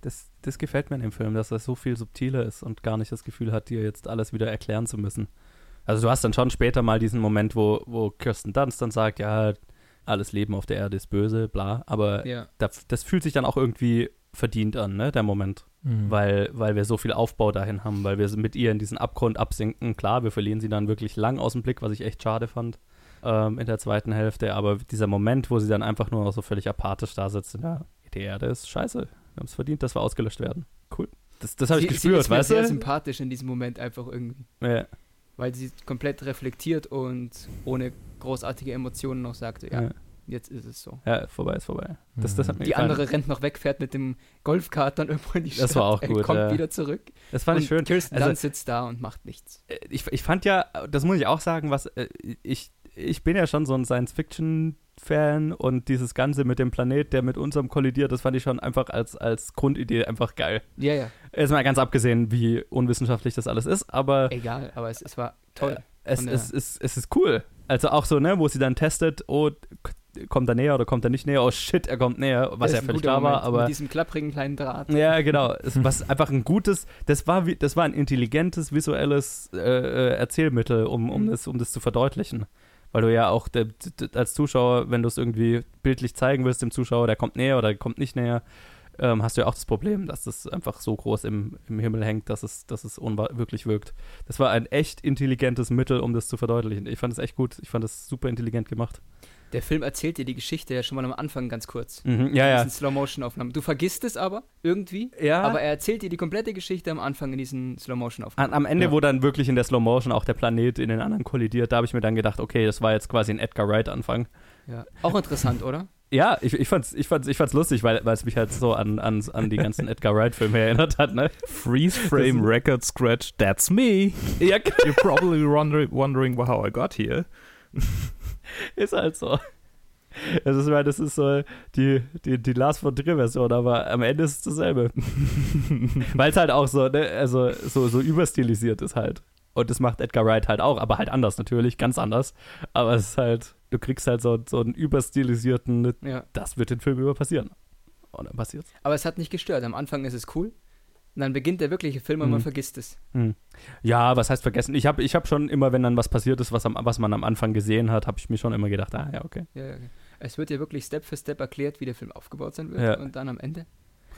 Speaker 1: das, das gefällt mir in dem Film, dass er so viel subtiler ist und gar nicht das Gefühl hat, dir jetzt alles wieder erklären zu müssen. Also du hast dann schon später mal diesen Moment, wo, wo Kirsten Dunst dann sagt, ja, alles Leben auf der Erde ist böse, bla, aber
Speaker 2: Ja.
Speaker 1: da, das fühlt sich dann auch irgendwie verdient an, ne, der Moment.
Speaker 3: Mhm.
Speaker 1: weil, weil wir so viel Aufbau dahin haben, weil wir mit ihr in diesen Abgrund absinken. Klar, wir verlieren sie dann wirklich lang aus dem Blick, was ich echt schade fand ähm, in der zweiten Hälfte, aber dieser Moment, wo sie dann einfach nur noch so völlig apathisch da sitzt, ja, die Erde ist scheiße. Wir haben es verdient, dass wir ausgelöscht werden. Cool. Das, das habe ich gespürt,
Speaker 2: sie ist mir
Speaker 1: weißt
Speaker 2: sehr
Speaker 1: du?
Speaker 2: sympathisch in diesem Moment einfach irgendwie.
Speaker 1: Ja,
Speaker 2: Weil sie komplett reflektiert und ohne großartige Emotionen noch sagte, ja,
Speaker 1: ja.
Speaker 2: Jetzt ist es so.
Speaker 1: ja, vorbei ist vorbei. Das, das hat mir
Speaker 2: Die
Speaker 1: gefallen.
Speaker 2: andere rennt noch weg, fährt mit dem Golfkart dann irgendwo in die Stadt.
Speaker 1: Das war auch gut,
Speaker 2: Kommt
Speaker 1: ja.
Speaker 2: wieder zurück.
Speaker 1: Das fand ich schön.
Speaker 2: Kirsten
Speaker 1: Also-
Speaker 2: Dunst sitzt da und macht nichts.
Speaker 1: Äh, ich, ich fand ja, das muss ich auch sagen, was äh, ich, ich bin ja schon so ein Science-Fiction- Fan und dieses Ganze mit dem Planet, der mit unserem kollidiert, das fand ich schon einfach als, als Grundidee einfach geil.
Speaker 2: Ja, ja.
Speaker 1: Ist mal ganz abgesehen, wie unwissenschaftlich das alles ist, aber
Speaker 2: Egal, aber es, es war toll.
Speaker 1: äh, es,
Speaker 2: von der-
Speaker 1: es, es, es ist cool. Also auch so, ne, wo sie dann testet, oh, kommt er näher oder kommt er nicht näher, oh shit, er kommt näher, was ja völlig klar war, aber
Speaker 2: Mit diesem klapprigen kleinen Draht.
Speaker 1: ja, genau. Es, was einfach ein gutes, das war wie, das war ein intelligentes visuelles äh, äh, Erzählmittel, um, um,
Speaker 2: Mhm.
Speaker 1: das, um das zu verdeutlichen. Weil du ja auch der, d- als Zuschauer, wenn du es irgendwie bildlich zeigen willst dem Zuschauer, der kommt näher oder der kommt nicht näher, ähm, hast du ja auch das Problem, dass das einfach so groß im, im Himmel hängt, dass es, dass es unwirklich wirkt. Das war ein echt intelligentes Mittel, um das zu verdeutlichen. Ich fand es echt gut. Ich fand es super intelligent gemacht.
Speaker 2: Der Film erzählt dir die Geschichte ja schon mal am Anfang ganz kurz.
Speaker 1: Mhm, ja, ja.
Speaker 2: In Slow-Motion-Aufnahmen. Du vergisst es aber irgendwie,
Speaker 1: Ja,
Speaker 2: aber er erzählt dir die komplette Geschichte am Anfang in diesen Slow-Motion-Aufnahmen.
Speaker 1: Am Ende,
Speaker 3: Ja.
Speaker 1: wo dann wirklich in der Slow Motion auch der Planet in den anderen kollidiert, da habe ich mir dann gedacht, okay, das war jetzt quasi ein Edgar Wright-Anfang.
Speaker 2: Ja. Auch interessant, oder?
Speaker 1: Ja, ich, ich, fand's, ich, fand's, ich fand's lustig, weil weil es mich halt so an, an, an die ganzen Edgar Wright-Filme erinnert hat, ne?
Speaker 3: Freeze Frame Record Scratch, that's me.
Speaker 1: Ja,
Speaker 3: You're probably wonder wondering how I got here.
Speaker 1: ist halt so. Das ist, das ist so die, die, die Lars von Trier-Version, aber am Ende ist es dasselbe. weil es halt auch so, ne, also so, so überstilisiert ist halt. Und das macht Edgar Wright halt auch, aber halt anders natürlich, ganz anders. Aber es ist halt, du kriegst halt so, so einen überstilisierten,
Speaker 2: Ja.
Speaker 1: das wird den Film über passieren. Und dann passiert's.
Speaker 2: Aber es hat nicht gestört. Am Anfang ist es cool. Und dann beginnt der wirkliche Film und man
Speaker 1: Mhm.
Speaker 2: vergisst es.
Speaker 1: Hm. Ja, was heißt vergessen? Ich habe ich hab schon immer, wenn dann was passiert ist, was, am, was man am Anfang gesehen hat, habe ich mir schon immer gedacht, ah ja, okay.
Speaker 2: Ja, ja, ja. Es wird dir wirklich Step für Step erklärt, wie der Film aufgebaut sein wird.
Speaker 1: Ja.
Speaker 2: Und dann am Ende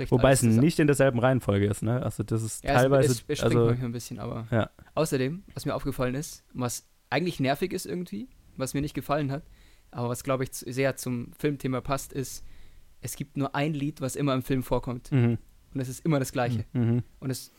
Speaker 1: Wobei es
Speaker 2: zusammen.
Speaker 1: nicht in derselben Reihenfolge ist, ne? Also das ist
Speaker 2: Ja,
Speaker 1: teilweise,
Speaker 2: es, es, es
Speaker 1: also
Speaker 2: ein bisschen, aber
Speaker 1: Ja.
Speaker 2: außerdem, was mir aufgefallen ist, was eigentlich nervig ist irgendwie, was mir nicht gefallen hat, aber was glaube ich sehr zum Filmthema passt, ist, es gibt nur ein Lied, was immer im Film vorkommt
Speaker 1: mhm,
Speaker 2: und es ist immer das gleiche
Speaker 1: mhm,
Speaker 2: und es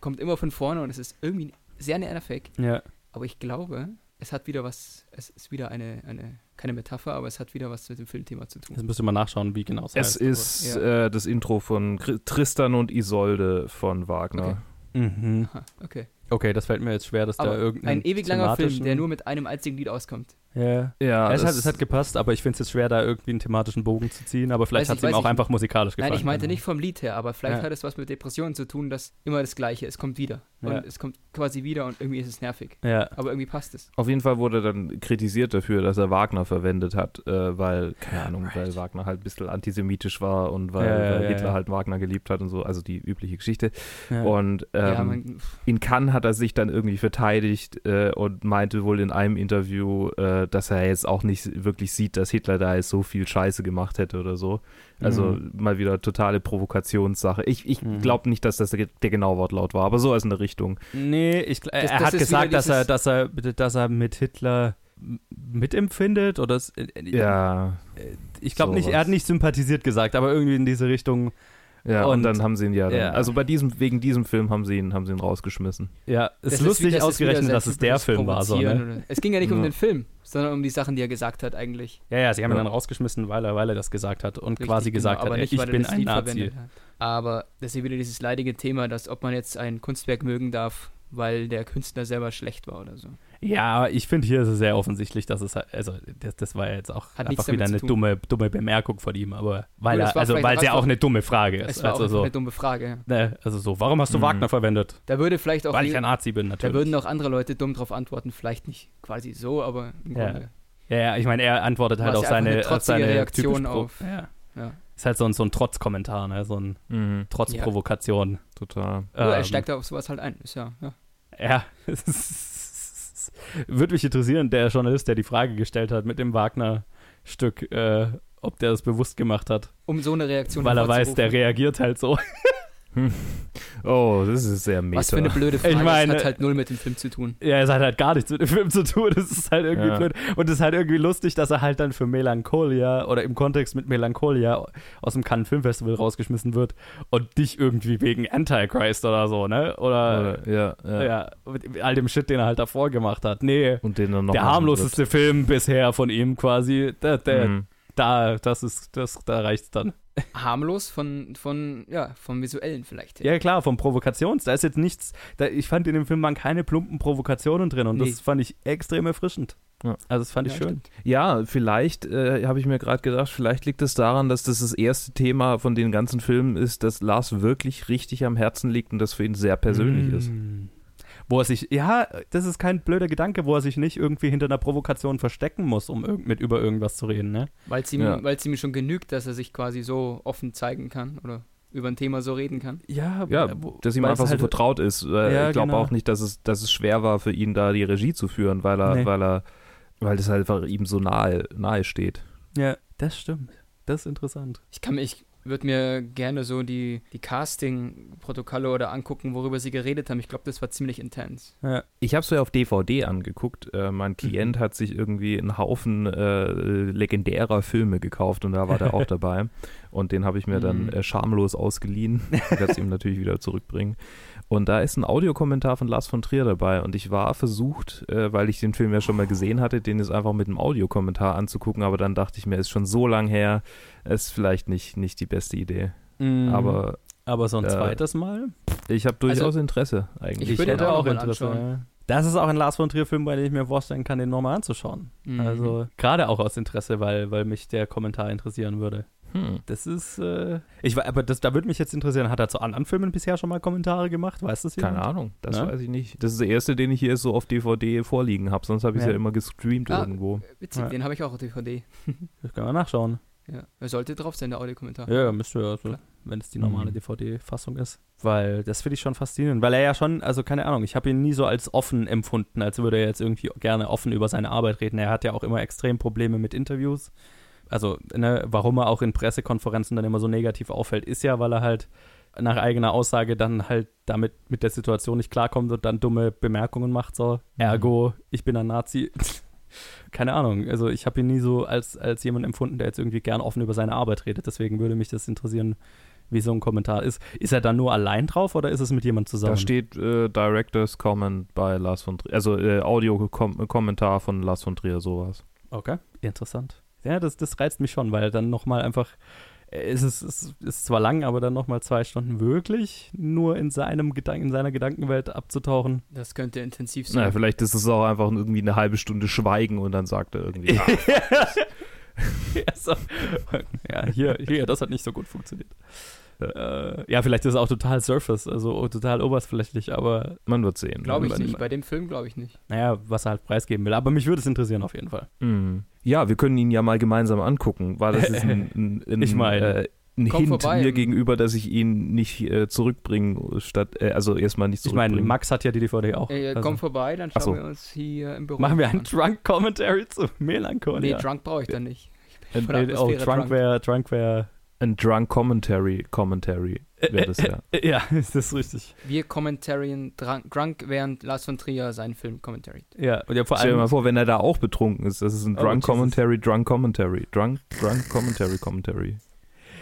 Speaker 2: kommt immer von vorne und es ist irgendwie sehr nervig,
Speaker 1: ja.
Speaker 2: aber ich glaube, es hat wieder was, es ist wieder eine, eine keine Metapher, aber es hat wieder was mit dem Filmthema zu tun.
Speaker 1: Jetzt müsste man nachschauen, wie genau es
Speaker 3: Es
Speaker 1: heißt.
Speaker 3: ist
Speaker 2: Ja.
Speaker 3: äh, das Intro von Tristan und Isolde von Wagner.
Speaker 1: Mhm.
Speaker 2: Aha, okay.
Speaker 1: Okay, das fällt mir jetzt schwer, dass da
Speaker 2: Aber
Speaker 1: irgendein
Speaker 2: ein ewig langer Film, der nur mit einem einzigen Lied auskommt.
Speaker 1: Ja.
Speaker 3: Ja,
Speaker 1: es, hat, es hat gepasst, aber ich finde es jetzt schwer, da irgendwie einen thematischen Bogen zu ziehen, aber vielleicht hat es ihm auch
Speaker 2: ich.
Speaker 1: einfach musikalisch gefallen.
Speaker 2: Nein, ich meinte nicht vom Lied her, aber vielleicht
Speaker 1: Ja.
Speaker 2: hat es was mit Depressionen zu tun, dass immer das Gleiche, es kommt wieder. Und
Speaker 1: Ja.
Speaker 2: es kommt quasi wieder und irgendwie ist es nervig.
Speaker 1: Ja.
Speaker 2: Aber irgendwie passt es.
Speaker 3: Auf jeden Fall wurde dann kritisiert dafür, dass er Wagner verwendet hat, äh, weil, keine Ahnung, weil Wagner halt ein bisschen antisemitisch war und weil,
Speaker 1: Ja, ja,
Speaker 3: weil
Speaker 1: ja,
Speaker 3: Hitler
Speaker 1: ja.
Speaker 3: halt Wagner geliebt hat und so, also die übliche Geschichte.
Speaker 1: Ja.
Speaker 3: Und ähm,
Speaker 2: ja, man,
Speaker 3: in Cannes hat er sich dann irgendwie verteidigt äh, und meinte wohl in einem Interview, äh, dass er jetzt auch nicht wirklich sieht, dass Hitler da jetzt so viel Scheiße gemacht hätte oder so. Also
Speaker 1: Mhm.
Speaker 3: mal wieder totale Provokationssache. Ich, ich
Speaker 1: Mhm.
Speaker 3: glaube nicht, dass das der, der genaue Wortlaut war, aber so ist in der Richtung.
Speaker 1: Nee, ich, gl-
Speaker 2: Das-
Speaker 1: er
Speaker 2: das
Speaker 1: hat gesagt, dass er, dass, er, dass er mit Hitler mitempfindet oder es, äh,
Speaker 3: Ja,
Speaker 1: ich glaube nicht, er hat nicht sympathisiert gesagt, aber irgendwie in diese Richtung.
Speaker 3: Ja. Und,
Speaker 1: Und-
Speaker 3: dann haben sie ihn ja, dann,
Speaker 1: ja.
Speaker 3: also bei diesem, wegen diesem Film haben sie ihn, haben sie ihn rausgeschmissen.
Speaker 1: Ja, es
Speaker 2: das
Speaker 1: ist
Speaker 2: wie-
Speaker 1: lustig
Speaker 2: das ist
Speaker 1: ausgerechnet,
Speaker 2: wieder
Speaker 1: dass es der Film war. So, ne?
Speaker 2: Es ging ja nicht um den Film, sondern um die Sachen, die er gesagt hat eigentlich.
Speaker 1: Ja, ja, sie haben ihn dann rausgeschmissen, weil er, weil er das gesagt hat und
Speaker 2: Richtig,
Speaker 1: quasi
Speaker 2: genau,
Speaker 1: gesagt
Speaker 2: aber
Speaker 1: hat,
Speaker 2: nicht,
Speaker 1: ich bin
Speaker 2: das
Speaker 1: ein
Speaker 2: Lied
Speaker 1: Nazi.
Speaker 2: Aber das ist ja wieder dieses leidige Thema, dass ob man jetzt ein Kunstwerk mögen darf, weil der Künstler selber schlecht war oder so.
Speaker 1: Ja, ich finde hier ist es sehr offensichtlich, dass es halt, also das, das war ja jetzt auch
Speaker 2: Hat
Speaker 1: einfach wieder eine dumme, dumme Bemerkung von ihm, aber weil er, also weil
Speaker 2: auch
Speaker 1: es ja auch eine dumme Frage ist.
Speaker 2: Es war auch
Speaker 1: Also
Speaker 2: einfach
Speaker 1: so,
Speaker 2: eine dumme Frage. ja.
Speaker 1: ne, also so, warum hast du
Speaker 3: Mhm.
Speaker 1: Wagner verwendet?
Speaker 2: Da würde vielleicht auch
Speaker 1: Weil ich ein Nazi bin,
Speaker 2: Da
Speaker 1: natürlich.
Speaker 2: würden auch andere Leute dumm drauf antworten, vielleicht nicht quasi so, aber im
Speaker 1: Ja.
Speaker 2: Grunde.
Speaker 1: Ja, ja, ich meine, er antwortet halt auf seine,
Speaker 2: eine
Speaker 1: auf seine
Speaker 2: Reaktion auf-
Speaker 1: Ja.
Speaker 2: Ja.
Speaker 1: Ist halt so ein, so ein Trotzkommentar, ne? So ein
Speaker 3: Mhm,
Speaker 1: Trotzprovokation.
Speaker 3: total.
Speaker 2: Nur er
Speaker 1: Ähm,
Speaker 2: steigt auf sowas halt ein. Ist ja, ja.
Speaker 1: Ja, es ist- würde mich interessieren, der Journalist, der die Frage gestellt hat mit dem Wagner-Stück, äh, ob der das bewusst gemacht hat.
Speaker 2: Um so eine Reaktion
Speaker 1: Weil er weiß, der reagiert halt so.
Speaker 3: Oh, das ist sehr meta.
Speaker 2: Was für eine blöde Frage.
Speaker 1: Ich meine-
Speaker 2: das hat halt null mit dem Film zu tun.
Speaker 1: Ja, es hat halt gar nichts mit dem Film zu tun. Das ist halt irgendwie
Speaker 3: Ja.
Speaker 1: blöd. Und es ist halt irgendwie lustig, dass er halt dann für Melancholia oder im Kontext mit Melancholia aus dem Cannes Filmfestival rausgeschmissen wird und dich irgendwie wegen Antichrist oder so, ne? Oder,
Speaker 3: ja, ja.
Speaker 1: ja, mit all dem Shit, den er halt davor gemacht hat. Nee.
Speaker 3: Und den dann noch
Speaker 1: der harmloseste Film bisher von ihm quasi, der,
Speaker 3: wird. Mhm.
Speaker 1: da, das ist, das, da reicht's dann.
Speaker 2: Harmlos von, von, ja, vom Visuellen vielleicht her.
Speaker 1: Ja, klar, vom Provokations, da ist jetzt nichts, da, ich fand in dem Film waren keine plumpen Provokationen drin und
Speaker 2: Nee.
Speaker 1: das fand ich extrem erfrischend.
Speaker 3: Ja.
Speaker 1: Also das fand ich
Speaker 2: Ja,
Speaker 1: schön.
Speaker 2: stimmt.
Speaker 3: Ja, vielleicht äh, habe ich mir gerade gedacht, vielleicht liegt es daran, dass das das erste Thema von den ganzen Filmen ist, dass Lars wirklich richtig am Herzen liegt und das für ihn sehr persönlich ist.
Speaker 1: Wo er sich, ja, das ist kein blöder Gedanke, wo er sich nicht irgendwie hinter einer Provokation verstecken muss, um irg mit über irgendwas zu reden, ne?
Speaker 2: Weil es ihm,
Speaker 3: Ja.
Speaker 2: weil's ihm schon genügt, dass er sich quasi so offen zeigen kann oder über ein Thema so reden kann.
Speaker 1: Ja,
Speaker 3: Ja,
Speaker 1: wo-
Speaker 3: dass ihm einfach
Speaker 1: es
Speaker 3: so
Speaker 1: halt-
Speaker 3: vertraut ist. Äh,
Speaker 1: Ja,
Speaker 3: ich glaube
Speaker 1: genau.
Speaker 3: auch nicht, dass es, dass es schwer war für ihn, da die Regie zu führen, weil er,
Speaker 1: Nee.
Speaker 3: weil er, weil das halt einfach ihm so nahe, nahe steht.
Speaker 1: Ja, das stimmt. Das ist interessant.
Speaker 2: Ich kann mich, würde mir gerne so die, die Casting-Protokolle oder angucken, worüber sie geredet haben. Ich glaube, das war ziemlich intens.
Speaker 1: Ja.
Speaker 3: Ich habe es ja auf DVD angeguckt. Äh, mein
Speaker 1: Mhm.
Speaker 3: Klient hat sich irgendwie einen Haufen äh, legendärer Filme gekauft und da war der auch dabei. Und den habe ich mir dann
Speaker 2: Mhm.
Speaker 3: äh, schamlos ausgeliehen. Ich werde es ihm natürlich wieder zurückbringen. Und da ist ein Audiokommentar von Lars von Trier dabei. Und ich war versucht, äh, weil ich den Film ja schon mal gesehen hatte, den jetzt einfach mit einem Audiokommentar anzugucken. Aber dann dachte ich mir, ist schon so lang her, ist vielleicht nicht, nicht die beste Idee.
Speaker 1: Mhm.
Speaker 3: Aber
Speaker 1: Aber so ein
Speaker 3: äh,
Speaker 1: zweites Mal?
Speaker 3: ich habe durchaus Interesse eigentlich.
Speaker 2: Ich würde auch mal
Speaker 1: Interesse.
Speaker 2: anschauen.
Speaker 1: Das ist auch ein Lars von Trier-Film, bei dem ich mir vorstellen kann, den nochmal anzuschauen.
Speaker 2: Mhm.
Speaker 1: Also gerade auch aus Interesse, weil, weil mich der Kommentar interessieren würde.
Speaker 3: Hm.
Speaker 1: Das ist, äh, ich wa- aber das, da würde mich jetzt interessieren, hat er zu anderen Filmen bisher schon mal Kommentare gemacht? Weiß das jemand?
Speaker 3: Keine Ahnung, das
Speaker 1: Ne?
Speaker 3: weiß ich nicht. Das ist der erste, den ich hier so auf DVD vorliegen habe, sonst habe ich es
Speaker 1: Ja.
Speaker 3: ja. immer gestreamt
Speaker 2: Ah.
Speaker 3: irgendwo.
Speaker 2: Witzig,
Speaker 1: Ja.
Speaker 2: den habe ich auch auf DVD.
Speaker 1: Das können wir nachschauen.
Speaker 2: Ja. Er sollte drauf sein, der Audiokommentar.
Speaker 1: Ja, ja müsste ja, also, wenn es die normale
Speaker 3: Mhm.
Speaker 1: DVD-Fassung ist. Weil das finde ich schon faszinierend. Weil er ja schon, also keine Ahnung, ich habe ihn nie so als offen empfunden, als würde er jetzt irgendwie gerne offen über seine Arbeit reden. Er hat ja auch immer extrem Probleme mit Interviews. Also, ne, warum er auch in Pressekonferenzen dann immer so negativ auffällt, ist ja, weil er halt nach eigener Aussage dann halt damit mit der Situation nicht klarkommt und dann dumme Bemerkungen macht, so, ergo, ich bin ein Nazi. Keine Ahnung, also ich habe ihn nie so als, als jemand empfunden, der jetzt irgendwie gern offen über seine Arbeit redet. Deswegen würde mich das interessieren, wie so ein Kommentar ist. Ist er dann nur allein drauf oder ist es mit jemand zusammen?
Speaker 3: Da steht äh, Director's Comment bei Lars von Trier, also äh, Audio-Kommentar von Lars von Trier, sowas.
Speaker 1: Okay, interessant. Ja, das, das reizt mich schon, weil dann nochmal einfach, äh, es ist, es ist zwar lang, aber dann nochmal zwei Stunden wirklich nur in seinem Gedanken, in seiner Gedankenwelt abzutauchen.
Speaker 2: Das könnte intensiv
Speaker 3: Naja,
Speaker 2: sein.
Speaker 3: vielleicht ist es auch einfach irgendwie eine halbe Stunde Schweigen und dann sagt er irgendwie, ah,
Speaker 1: ja, so. ja hier, hier, das hat nicht so gut funktioniert. Äh, ja, vielleicht ist es auch total surface, also total oberflächlich, aber
Speaker 3: man wird sehen.
Speaker 2: Glaube ich
Speaker 1: Wenn-
Speaker 2: nicht. Bei dem Film glaube ich nicht.
Speaker 1: naja, was er halt preisgeben will. Aber mich würde es interessieren auf jeden Fall.
Speaker 3: Mhm. Ja, wir können ihn ja mal gemeinsam angucken, weil das ist ein, ein, ein,
Speaker 1: Ich meine,
Speaker 3: äh, ein
Speaker 2: komm
Speaker 3: Hint
Speaker 2: vorbei.
Speaker 3: mir gegenüber, dass ich ihn nicht äh, zurückbringen, statt, äh, also erstmal nicht
Speaker 1: Ich meine. Max hat ja die DVD auch.
Speaker 2: Äh,
Speaker 1: also.
Speaker 2: komm vorbei, dann schauen
Speaker 3: so.
Speaker 2: wir uns hier im Büro
Speaker 1: Machen wir
Speaker 2: an.
Speaker 1: einen Drunk Commentary zu Melancholia.
Speaker 2: Nee, Drunk brauche ich dann nicht. Ich bin von
Speaker 1: Äh,
Speaker 2: der
Speaker 1: oh, Drunk wäre, Drunk wäre,
Speaker 3: ein Drunk Commentary, Commentary wäre das ja.
Speaker 1: ja, ist das richtig.
Speaker 2: Wir kommentarien drunk, drunk, während Lars von Trier seinen Film commentariert.
Speaker 1: Ja, und ja vor
Speaker 3: Stell dir mal
Speaker 1: allem,
Speaker 3: vor, wenn er da auch betrunken ist, das ist ein
Speaker 1: Oh,
Speaker 3: Drunk
Speaker 1: Jesus.
Speaker 3: Commentary, Drunk Commentary, Drunk, Drunk Commentary, Commentary.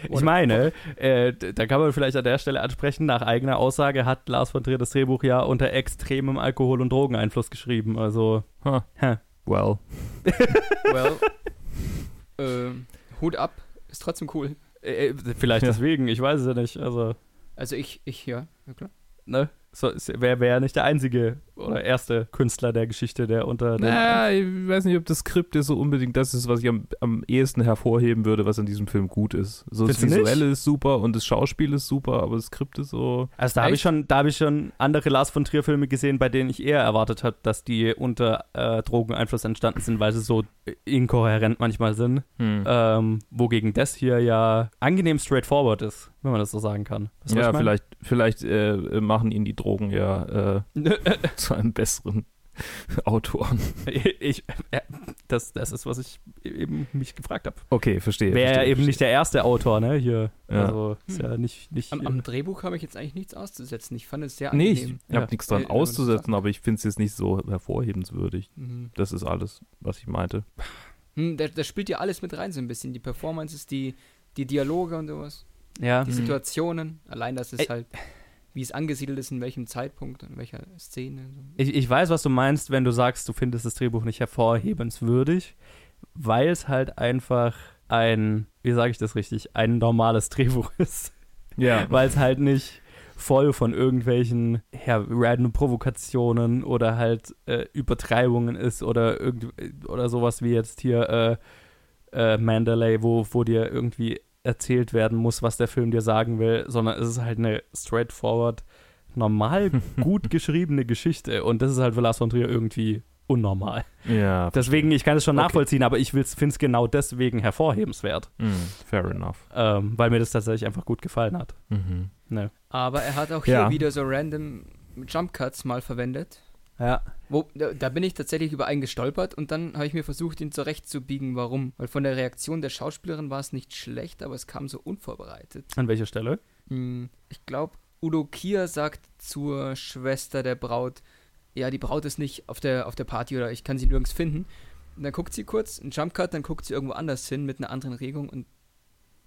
Speaker 1: ich meine, äh, da kann man vielleicht an der Stelle ansprechen, nach eigener Aussage hat Lars von Trier das Drehbuch ja unter extremem Alkohol- und Drogeneinfluss geschrieben, also,
Speaker 3: Huh.
Speaker 1: hä.
Speaker 3: Well,
Speaker 2: Well, ähm, Hut ab, ist trotzdem cool.
Speaker 1: Äh, vielleicht
Speaker 3: Ja.
Speaker 1: deswegen, ich weiß es ja nicht, also,
Speaker 2: Also ich, ich, ja, ja klar.
Speaker 1: ne, so, wäre wär nicht der einzige oder erste Künstler der Geschichte, der unter dem
Speaker 3: naja, ich weiß nicht, ob das Skript ist so unbedingt das ist, was ich am, am ehesten hervorheben würde, was an diesem Film gut ist. So das
Speaker 1: Findest nicht?
Speaker 3: Visuelle ist super und das Schauspiel ist super, aber das Skript ist so.
Speaker 1: Also da habe ich schon, da habe ich schon andere Lars von Trier Filme gesehen, bei denen ich eher erwartet habe, dass die unter äh, Drogeneinfluss entstanden sind, weil sie so inkohärent manchmal sind.
Speaker 3: Hm.
Speaker 1: Ähm, wogegen das hier ja angenehm straightforward ist, wenn man das so sagen kann. Weißt
Speaker 3: ja,
Speaker 1: ich
Speaker 3: vielleicht, vielleicht äh, machen ihn die Drogen ja äh, zu einem besseren Autor.
Speaker 1: ich, äh, das, das ist, was ich eben mich gefragt habe.
Speaker 3: Okay, verstehe.
Speaker 1: Wäre ja
Speaker 3: verstehe,
Speaker 1: eben nicht der erste Autor, ne? Hier.
Speaker 3: Ja.
Speaker 1: Also ist ja nicht. nicht
Speaker 2: Am, am Drehbuch habe ich jetzt eigentlich nichts auszusetzen. Ich fand es sehr
Speaker 3: Nee, ich
Speaker 2: angenehm.
Speaker 3: habe
Speaker 1: Ja.
Speaker 3: nichts dran
Speaker 2: Äh,
Speaker 3: auszusetzen, aber ich finde es jetzt nicht so hervorhebenswürdig.
Speaker 2: Mhm.
Speaker 3: Das ist alles, was ich meinte.
Speaker 2: Hm, da, da spielt ja alles mit rein so ein bisschen. Die Performances, die, die Dialoge und sowas.
Speaker 1: Ja.
Speaker 2: Die
Speaker 3: Mhm.
Speaker 2: Situationen. Allein, dass es
Speaker 1: Ey.
Speaker 2: halt, wie es angesiedelt ist, in welchem Zeitpunkt, in welcher Szene. So.
Speaker 1: Ich, ich weiß, was du meinst, wenn du sagst, du findest das Drehbuch nicht hervorhebenswürdig, weil es halt einfach ein, wie sage ich das richtig, ein normales Drehbuch ist.
Speaker 3: Ja.
Speaker 1: weil es halt nicht voll von irgendwelchen ja, random Provokationen oder halt äh, Übertreibungen ist oder irgend oder sowas wie jetzt hier äh, äh, Mandalay, wo, wo dir irgendwie erzählt werden muss, was der Film dir sagen will, sondern es ist halt eine straightforward, normal gut geschriebene Geschichte und das ist halt für Lars von Trier irgendwie unnormal.
Speaker 3: Ja.
Speaker 1: Deswegen, ich kann es schon
Speaker 3: Okay.
Speaker 1: nachvollziehen, aber ich finde es genau deswegen hervorhebenswert,
Speaker 3: Mm, fair enough.
Speaker 1: ähm, weil mir das tatsächlich einfach gut gefallen hat.
Speaker 3: Mhm.
Speaker 1: Ne.
Speaker 2: Aber er hat auch hier
Speaker 3: Ja.
Speaker 2: wieder so random Jump Cuts mal verwendet.
Speaker 1: Ja.
Speaker 2: Wo, da, da bin ich tatsächlich über einen gestolpert und dann habe ich mir versucht, ihn zurechtzubiegen, warum. Weil von der Reaktion der Schauspielerin war es nicht schlecht, aber es kam so unvorbereitet.
Speaker 1: An welcher Stelle?
Speaker 2: Hm, ich glaube, Udo Kier sagt zur Schwester der Braut, ja, die Braut ist nicht auf der, auf der Party oder ich kann sie nirgends finden. Und dann guckt sie kurz, ein Jumpcut, dann guckt sie irgendwo anders hin mit einer anderen Regung und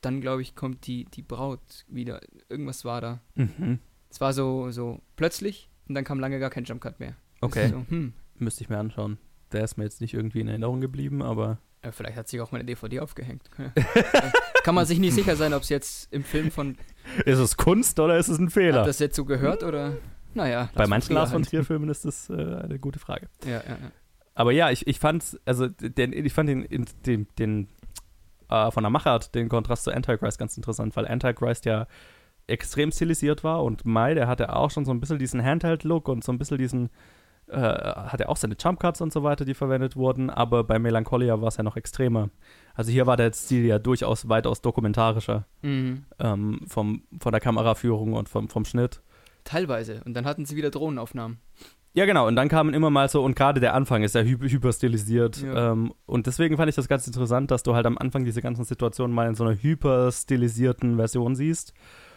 Speaker 2: dann, glaube ich, kommt die, die Braut wieder. Irgendwas war da.
Speaker 1: Mhm.
Speaker 2: Es war so, so plötzlich und dann kam lange gar kein Jumpcut mehr.
Speaker 1: Okay.
Speaker 2: So, hm,
Speaker 1: Müsste ich mir anschauen. Der ist mir jetzt nicht irgendwie in Erinnerung geblieben, aber.
Speaker 2: ja, vielleicht hat sich auch meine DVD aufgehängt. Kann man sich nicht sicher sein, ob es jetzt im Film von,
Speaker 1: Ist es Kunst oder ist es ein Fehler?
Speaker 2: hat das jetzt so gehört oder, naja.
Speaker 1: Bei manchen Lars von
Speaker 2: halt.
Speaker 1: Trier-Filmen ist das äh, eine gute Frage.
Speaker 2: Ja, ja, ja.
Speaker 1: Aber ja, ich, ich fand's, also den, ich fand den, den, den, den äh, von der Machart den Kontrast zu Antichrist ganz interessant, weil Antichrist ja extrem stilisiert war und Mai, der hatte auch schon so ein bisschen diesen Handheld-Look und so ein bisschen diesen, äh, hatte auch seine Jump-Cuts und so weiter, die verwendet wurden, aber bei Melancholia war es ja noch extremer. Also hier war der Stil ja durchaus weitaus dokumentarischer
Speaker 2: Mhm.
Speaker 1: ähm, vom, von der Kameraführung und vom, vom Schnitt.
Speaker 2: Teilweise. Und dann hatten sie wieder Drohnenaufnahmen.
Speaker 1: Ja, genau. Und dann kamen immer mal so, und gerade der Anfang ist ja hy hyperstilisiert.
Speaker 2: Ja.
Speaker 1: Ähm, und deswegen fand ich das ganz interessant, dass du halt am Anfang diese ganzen Situationen mal in so einer hyperstilisierten Version siehst.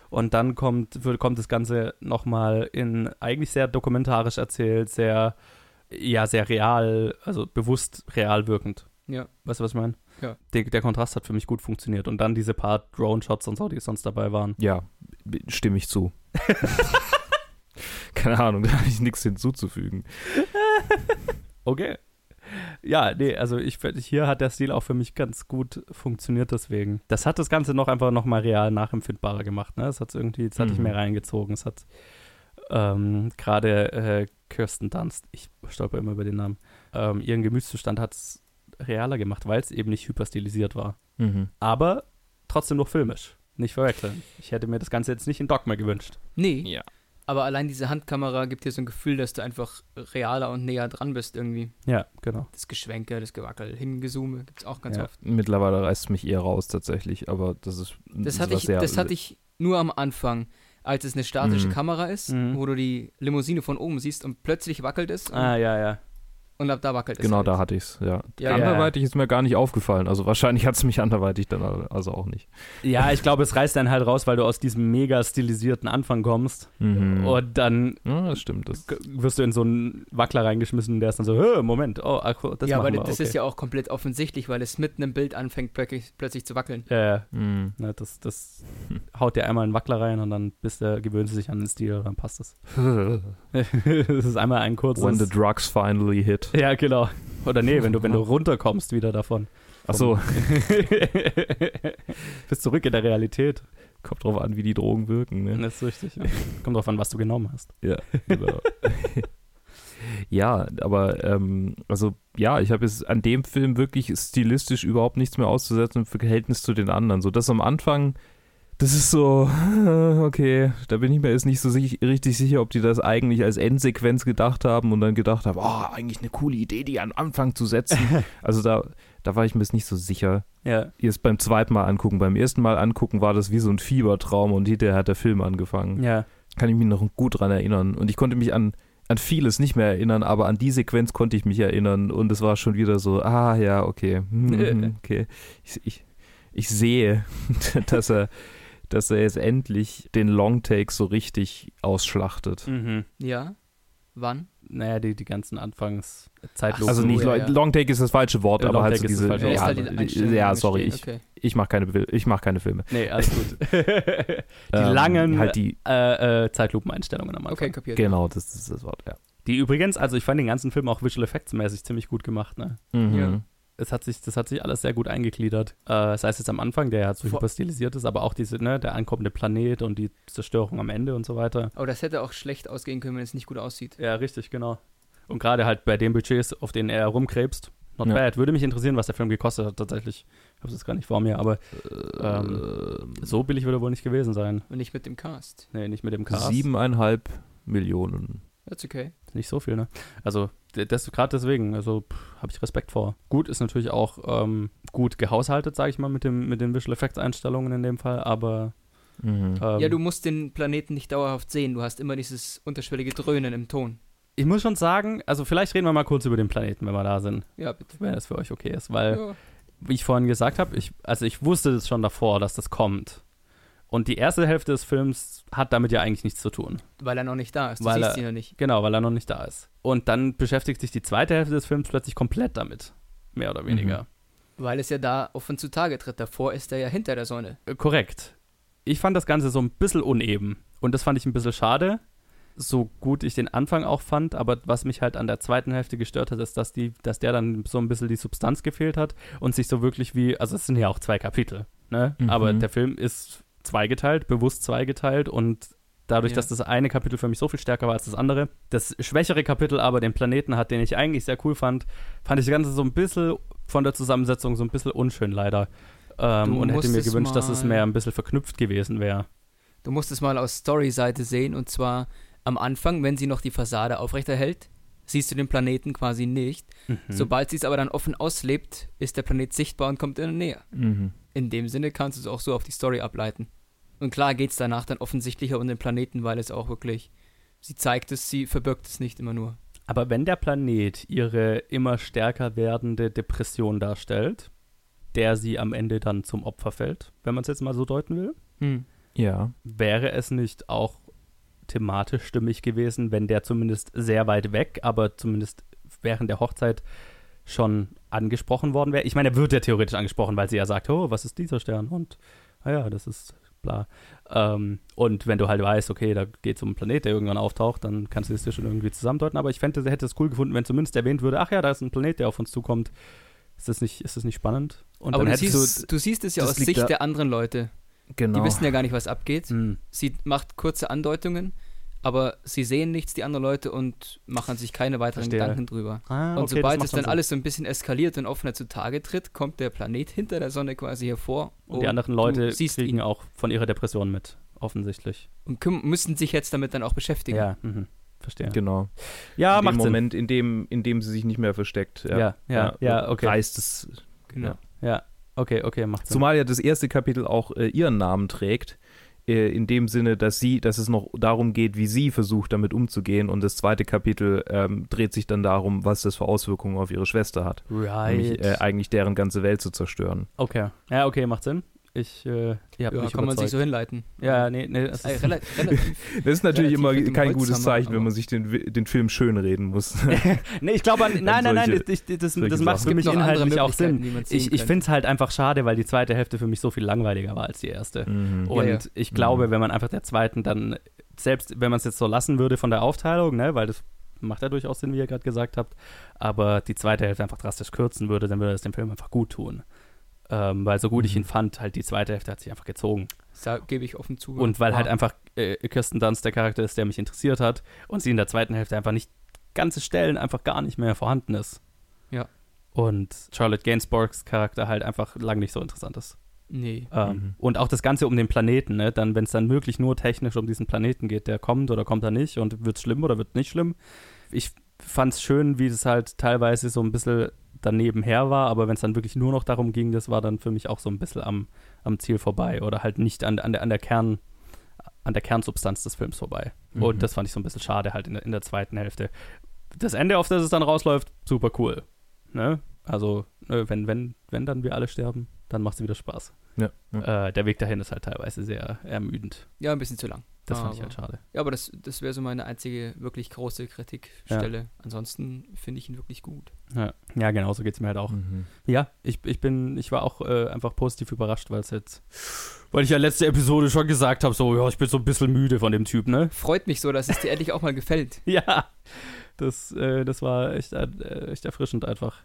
Speaker 1: Und dann kommt, wird, kommt das Ganze nochmal in eigentlich sehr dokumentarisch erzählt, sehr, ja, sehr real, also bewusst real wirkend.
Speaker 2: Ja.
Speaker 1: Weißt du, was ich meine?
Speaker 2: Ja.
Speaker 1: Der, der Kontrast hat für mich gut funktioniert. Und dann diese paar Drone-Shots und so, die sonst dabei waren.
Speaker 3: Ja, stimme ich zu. Keine Ahnung, da habe ich nichts hinzuzufügen.
Speaker 1: Okay. Ja, nee, also ich hier hat der Stil auch für mich ganz gut funktioniert deswegen. Das hat das Ganze noch einfach noch mal real nachempfindbarer gemacht, ne? Es hat irgendwie, es hat dich
Speaker 3: Mhm.
Speaker 1: mehr reingezogen. Es hat ähm, gerade äh, Kirsten Dunst, ich stolper immer über den Namen, ähm, ihren Gemütszustand hat es realer gemacht, weil es eben nicht hyperstilisiert war.
Speaker 3: Mhm.
Speaker 1: Aber trotzdem noch filmisch. Nicht verwechseln. Ich hätte mir das Ganze jetzt nicht in Dogma gewünscht.
Speaker 2: Nee,
Speaker 3: Ja.
Speaker 2: Aber allein diese Handkamera gibt dir so ein Gefühl, dass du einfach realer und näher dran bist irgendwie.
Speaker 1: Ja, genau.
Speaker 2: Das Geschwenke, das Gewackel, Hingezoome gibt's auch ganz
Speaker 1: Ja.
Speaker 2: oft.
Speaker 3: Mittlerweile reißt es mich eher raus tatsächlich, aber das ist
Speaker 2: Das hatte,
Speaker 3: was
Speaker 2: ich,
Speaker 3: sehr-
Speaker 2: das hatte ich nur am Anfang, als es eine statische
Speaker 3: Mhm.
Speaker 2: Kamera ist,
Speaker 1: Mhm.
Speaker 2: wo du die Limousine von oben siehst und plötzlich wackelt es
Speaker 1: Ah, ja, ja.
Speaker 2: Und ab da wackelt es.
Speaker 3: Genau,
Speaker 2: halt.
Speaker 3: da hatte ich es, ja.
Speaker 2: Ja,
Speaker 3: anderweitig ist mir gar nicht aufgefallen. Also wahrscheinlich hat es mich anderweitig dann also auch nicht.
Speaker 1: Ja, ich glaube, es reißt dann halt raus, weil du aus diesem mega stilisierten Anfang kommst.
Speaker 3: Mhm.
Speaker 1: Und dann
Speaker 3: ja, das stimmt. Das,
Speaker 1: wirst du in so einen Wackler reingeschmissen, der ist dann so, "Hö, Moment, oh, ach, das
Speaker 2: ja, aber
Speaker 1: wir,
Speaker 2: das
Speaker 1: okay.
Speaker 2: ist ja auch komplett offensichtlich, weil es mitten im Bild anfängt plötzlich, plötzlich zu wackeln.
Speaker 1: Ja, ja.
Speaker 3: Mhm.
Speaker 1: Ne, das, das haut dir einmal einen Wackler rein und dann bist du, gewöhnst du sich an den Stil und dann passt es. das ist einmal ein kurzes...
Speaker 3: When the drugs finally hit.
Speaker 1: Ja, genau. Oder nee, wenn du, wenn du runterkommst wieder davon.
Speaker 3: Achso,
Speaker 1: Bist zurück in der Realität.
Speaker 3: kommt drauf an, wie die Drogen wirken. Ne?
Speaker 1: Das ist richtig. Ja. Kommt drauf an, was du genommen hast.
Speaker 3: Ja, genau. ja, aber ähm, also ja, ich habe jetzt an dem Film wirklich stilistisch überhaupt nichts mehr auszusetzen im Verhältnis zu den anderen. So das am Anfang, das ist so, okay, da bin ich mir jetzt nicht so sich, richtig sicher, ob die das eigentlich als Endsequenz gedacht haben und dann gedacht haben, oh, eigentlich eine coole Idee, die an Anfang zu setzen. also da, da war ich mir jetzt nicht so sicher.
Speaker 1: Ja.
Speaker 3: Jetzt beim zweiten Mal angucken, beim ersten Mal angucken war das wie so ein Fiebertraum und hinterher hat der Film angefangen
Speaker 1: Ja.
Speaker 3: kann ich mich noch gut dran erinnern. Und ich konnte mich an, an vieles nicht mehr erinnern, aber an die Sequenz konnte ich mich erinnern. Und es war schon wieder so, ah ja, okay. Hm, okay. Ich, ich, ich sehe, dass er, dass er jetzt endlich den Longtake so richtig ausschlachtet.
Speaker 1: Mhm.
Speaker 2: Ja? Wann?
Speaker 1: Naja, die, die ganzen Anfangszeitlupen.
Speaker 3: Also
Speaker 2: so,
Speaker 3: nicht
Speaker 2: ja, ja.
Speaker 3: Longtake ist das falsche Wort,
Speaker 1: Ja,
Speaker 3: aber halt so diese.
Speaker 2: Ja, halt die
Speaker 3: ja,
Speaker 2: die
Speaker 3: sorry, ich,
Speaker 2: okay.
Speaker 3: ich mache keine, ich mach keine Filme.
Speaker 1: Nee, alles gut. die
Speaker 3: Ähm,
Speaker 1: langen
Speaker 3: Halt die,
Speaker 1: äh, äh, Zeitlupeneinstellungen am Anfang.
Speaker 2: Okay, kapiert.
Speaker 3: genau, das ist das Wort, ja.
Speaker 1: Die übrigens, also ich fand den ganzen Film auch Visual Effects mäßig ziemlich gut gemacht, ne?
Speaker 3: Mhm.
Speaker 2: Ja.
Speaker 1: Es hat sich, das hat sich alles sehr gut eingegliedert. Äh, sei es jetzt am Anfang, der ja so
Speaker 2: Vor-
Speaker 1: hyper stilisiert ist, aber auch diese, ne, der ankommende Planet und die Zerstörung am Ende und so weiter.
Speaker 2: Aber das hätte auch schlecht ausgehen können, wenn es nicht gut aussieht.
Speaker 1: Ja, richtig, genau. Und gerade halt bei den Budgets, auf denen er rumkrebst, not
Speaker 3: Ja.
Speaker 1: bad. Würde mich interessieren, was der Film gekostet hat, tatsächlich. Ich habe es jetzt gar nicht vor mir, aber ähm, so billig würde er wohl nicht gewesen sein.
Speaker 2: Und nicht mit dem Cast.
Speaker 1: Nee, nicht mit dem Cast.
Speaker 3: Siebeneinhalb Millionen.
Speaker 2: That's okay.
Speaker 1: Nicht so viel, ne? Also, das gerade deswegen, also habe ich Respekt vor. Gut, ist natürlich auch ähm, gut gehaushaltet, sage ich mal, mit, dem, mit den Visual Effects Einstellungen in dem Fall, aber
Speaker 3: Mhm.
Speaker 1: ähm,
Speaker 2: ja, du musst den Planeten nicht dauerhaft sehen. Du hast immer dieses unterschwellige Dröhnen im Ton.
Speaker 1: ich muss schon sagen, also vielleicht reden wir mal kurz über den Planeten, wenn wir da sind,
Speaker 2: Ja, bitte.
Speaker 1: wenn das für euch okay ist, weil
Speaker 2: Ja.
Speaker 1: wie ich vorhin gesagt habe, ich, also ich wusste das schon davor, dass das kommt. Und die erste Hälfte des Films hat damit ja eigentlich nichts zu tun.
Speaker 2: Weil er noch nicht da ist. Du
Speaker 1: Weil
Speaker 2: siehst
Speaker 1: er-
Speaker 2: ihn noch nicht.
Speaker 1: Genau, weil er noch nicht da ist. Und dann beschäftigt sich die zweite Hälfte des Films plötzlich komplett damit. Mehr oder weniger.
Speaker 2: Weil es ja da offen zutage tritt. Davor ist er ja hinter der Sonne.
Speaker 1: Äh, korrekt. Ich fand das Ganze so ein bisschen uneben. Und das fand ich ein bisschen schade. So gut ich den Anfang auch fand, aber was mich halt an der zweiten Hälfte gestört hat, ist, dass, die, dass der dann so ein bisschen die Substanz gefehlt hat und sich so wirklich wie, also es sind ja auch zwei Kapitel, ne?
Speaker 3: Mhm.
Speaker 1: Aber der Film ist zweigeteilt, bewusst zweigeteilt und dadurch,
Speaker 2: Ja.
Speaker 1: dass das eine Kapitel für mich so viel stärker war als das andere, das schwächere Kapitel aber den Planeten hat, den ich eigentlich sehr cool fand, fand ich das Ganze so ein bisschen von der Zusammensetzung so ein bisschen unschön leider. Ähm, und hätte mir gewünscht, dass es mehr ein bisschen verknüpft gewesen wäre.
Speaker 2: Du musst es mal aus Story-Seite sehen. Und zwar am Anfang, wenn sie noch die Fassade aufrechterhält, siehst du den Planeten quasi nicht.
Speaker 1: Mhm.
Speaker 2: Sobald sie es aber dann offen auslebt, ist der Planet sichtbar und kommt in näher.
Speaker 3: Mhm.
Speaker 2: In dem Sinne kannst du es auch so auf die Story ableiten. Und klar geht es danach dann offensichtlicher um den Planeten, weil es auch wirklich, sie zeigt es, sie verbirgt es nicht immer nur.
Speaker 1: Aber wenn der Planet ihre immer stärker werdende Depression darstellt, der sie am Ende dann zum Opfer fällt, wenn man es jetzt mal so deuten will,
Speaker 2: Hm.
Speaker 3: Ja.
Speaker 1: wäre es nicht auch thematisch stimmig gewesen, wenn der zumindest sehr weit weg, aber zumindest während der Hochzeit schon angesprochen worden wäre? Ich meine, er wird ja theoretisch angesprochen, weil sie ja sagt, oh, was ist dieser Stern? Und, naja, das ist bla. Ähm, und wenn du halt weißt, okay, da geht es um einen Planet, der irgendwann auftaucht, dann kannst du es dir schon irgendwie zusammendeuten. Aber ich fände, hätte es cool gefunden, wenn zumindest erwähnt würde, ach ja, da ist ein Planet, der auf uns zukommt. Ist das nicht, ist das nicht spannend? Und
Speaker 2: Aber
Speaker 1: dann
Speaker 2: du siehst, du siehst es ja
Speaker 3: das
Speaker 2: aus Sicht der anderen Leute.
Speaker 3: Genau.
Speaker 2: Die wissen ja gar nicht, was abgeht.
Speaker 1: du. Hm.
Speaker 2: Sie macht kurze Andeutungen, aber sie sehen nichts, die anderen Leute, und machen sich keine weiteren
Speaker 1: Verstehe.
Speaker 2: Gedanken drüber.
Speaker 1: Ah,
Speaker 2: und
Speaker 1: okay,
Speaker 2: sobald es dann
Speaker 1: Sinn.
Speaker 2: alles so ein bisschen eskaliert und offener zutage tritt, kommt der Planet hinter der Sonne quasi hervor.
Speaker 1: Und die anderen Leute kriegen
Speaker 2: ihn.
Speaker 1: auch von ihrer Depression mit, offensichtlich.
Speaker 2: Und müssen sich jetzt damit dann auch beschäftigen.
Speaker 1: Ja, mhm. verstehe.
Speaker 3: Genau.
Speaker 1: Ja,
Speaker 3: in
Speaker 1: macht
Speaker 3: dem
Speaker 1: Sinn.
Speaker 3: Moment, in dem, in dem sie sich nicht mehr versteckt.
Speaker 1: Ja, ja, ja, okay.
Speaker 3: Reißt es.
Speaker 2: Genau.
Speaker 3: Ja.
Speaker 1: Ja, okay, okay, macht Sinn.
Speaker 3: Zumal ja das erste Kapitel auch äh, ihren Namen trägt. Äh, in dem Sinne, dass sie, dass es noch darum geht, wie sie versucht, damit umzugehen. Und das zweite Kapitel ähm, dreht sich dann darum, was das für Auswirkungen auf ihre Schwester hat.
Speaker 1: right.
Speaker 3: Nämlich äh, eigentlich deren ganze Welt zu zerstören.
Speaker 1: okay. Ja, okay, macht Sinn. Ich, äh,
Speaker 2: Ja,
Speaker 1: mich
Speaker 2: kann man sich
Speaker 1: überzeugt.
Speaker 2: so hinleiten.
Speaker 1: Ja, nee, nee. Das ist,
Speaker 2: relativ.
Speaker 3: Das ist natürlich immer kein gutes Zeichen, wenn man sich den, den Film schönreden muss.
Speaker 1: nee, ich glaube, an- nein, nein, nein,
Speaker 3: solche-
Speaker 1: ich, das, das macht für mich inhaltlich auch Sinn. Ich, ich finde es halt einfach schade, weil die zweite Hälfte für mich so viel langweiliger war als die erste.
Speaker 3: Mhm.
Speaker 1: Und
Speaker 2: Ja, ja.
Speaker 1: ich glaube,
Speaker 3: Mhm.
Speaker 1: wenn man einfach der zweiten dann, selbst wenn man es jetzt so lassen würde von der Aufteilung, ne, weil das macht ja durchaus Sinn, wie ihr gerade gesagt habt, aber die zweite Hälfte einfach drastisch kürzen würde, dann würde das dem Film einfach gut tun. Ähm, weil so gut ich
Speaker 3: Mhm.
Speaker 1: ihn fand, halt die zweite Hälfte hat sich einfach gezogen.
Speaker 2: Sa- Gebe ich offen zu.
Speaker 1: Und weil halt
Speaker 2: Ja.
Speaker 1: einfach äh, Kirsten Dunst der Charakter ist, der mich interessiert hat und sie in der zweiten Hälfte einfach nicht, ganze Stellen einfach gar nicht mehr vorhanden ist.
Speaker 2: Ja.
Speaker 1: Und Charlotte Gainsbourgs Charakter halt einfach lang nicht so interessant ist.
Speaker 2: Nee.
Speaker 1: Ähm,
Speaker 3: Mhm.
Speaker 1: Und auch das Ganze um den Planeten, ne? Dann, wenn es dann wirklich nur technisch um diesen Planeten geht, der kommt oder kommt er nicht und wird schlimm oder wird nicht schlimm. Ich fand es schön, wie es halt teilweise so ein bisschen daneben her war, aber wenn es dann wirklich nur noch darum ging, das war dann für mich auch so ein bisschen am, am Ziel vorbei oder halt nicht an, an, der, an der Kern, an der Kernsubstanz des Films vorbei.
Speaker 3: Mhm.
Speaker 1: Und das fand ich so ein bisschen schade halt in der, in der zweiten Hälfte. Das Ende, auf das es dann rausläuft, super cool. Ne? Also, ne, wenn, wenn, wenn dann wir alle sterben, dann macht es wieder Spaß.
Speaker 3: Ja. ja.
Speaker 1: Äh, der Weg dahin ist halt teilweise sehr ermüdend.
Speaker 2: Ja, ein bisschen zu lang.
Speaker 1: Das fand ich
Speaker 2: Aber-
Speaker 1: halt schade.
Speaker 2: Ja, aber das, das wäre so meine einzige wirklich große Kritikstelle. Ansonsten finde ich ihn wirklich gut.
Speaker 1: Ja, ja genau, so geht es mir halt auch.
Speaker 3: Mhm.
Speaker 1: Ja, ich, ich bin, ich war auch äh, einfach positiv überrascht, weil es jetzt, weil ich ja letzte Episode schon gesagt habe, so, ja, ich bin so ein bisschen müde von dem Typ, ne?
Speaker 2: Freut mich so, dass es dir endlich auch mal gefällt.
Speaker 1: Ja, das, äh, das war echt, äh, echt erfrischend einfach.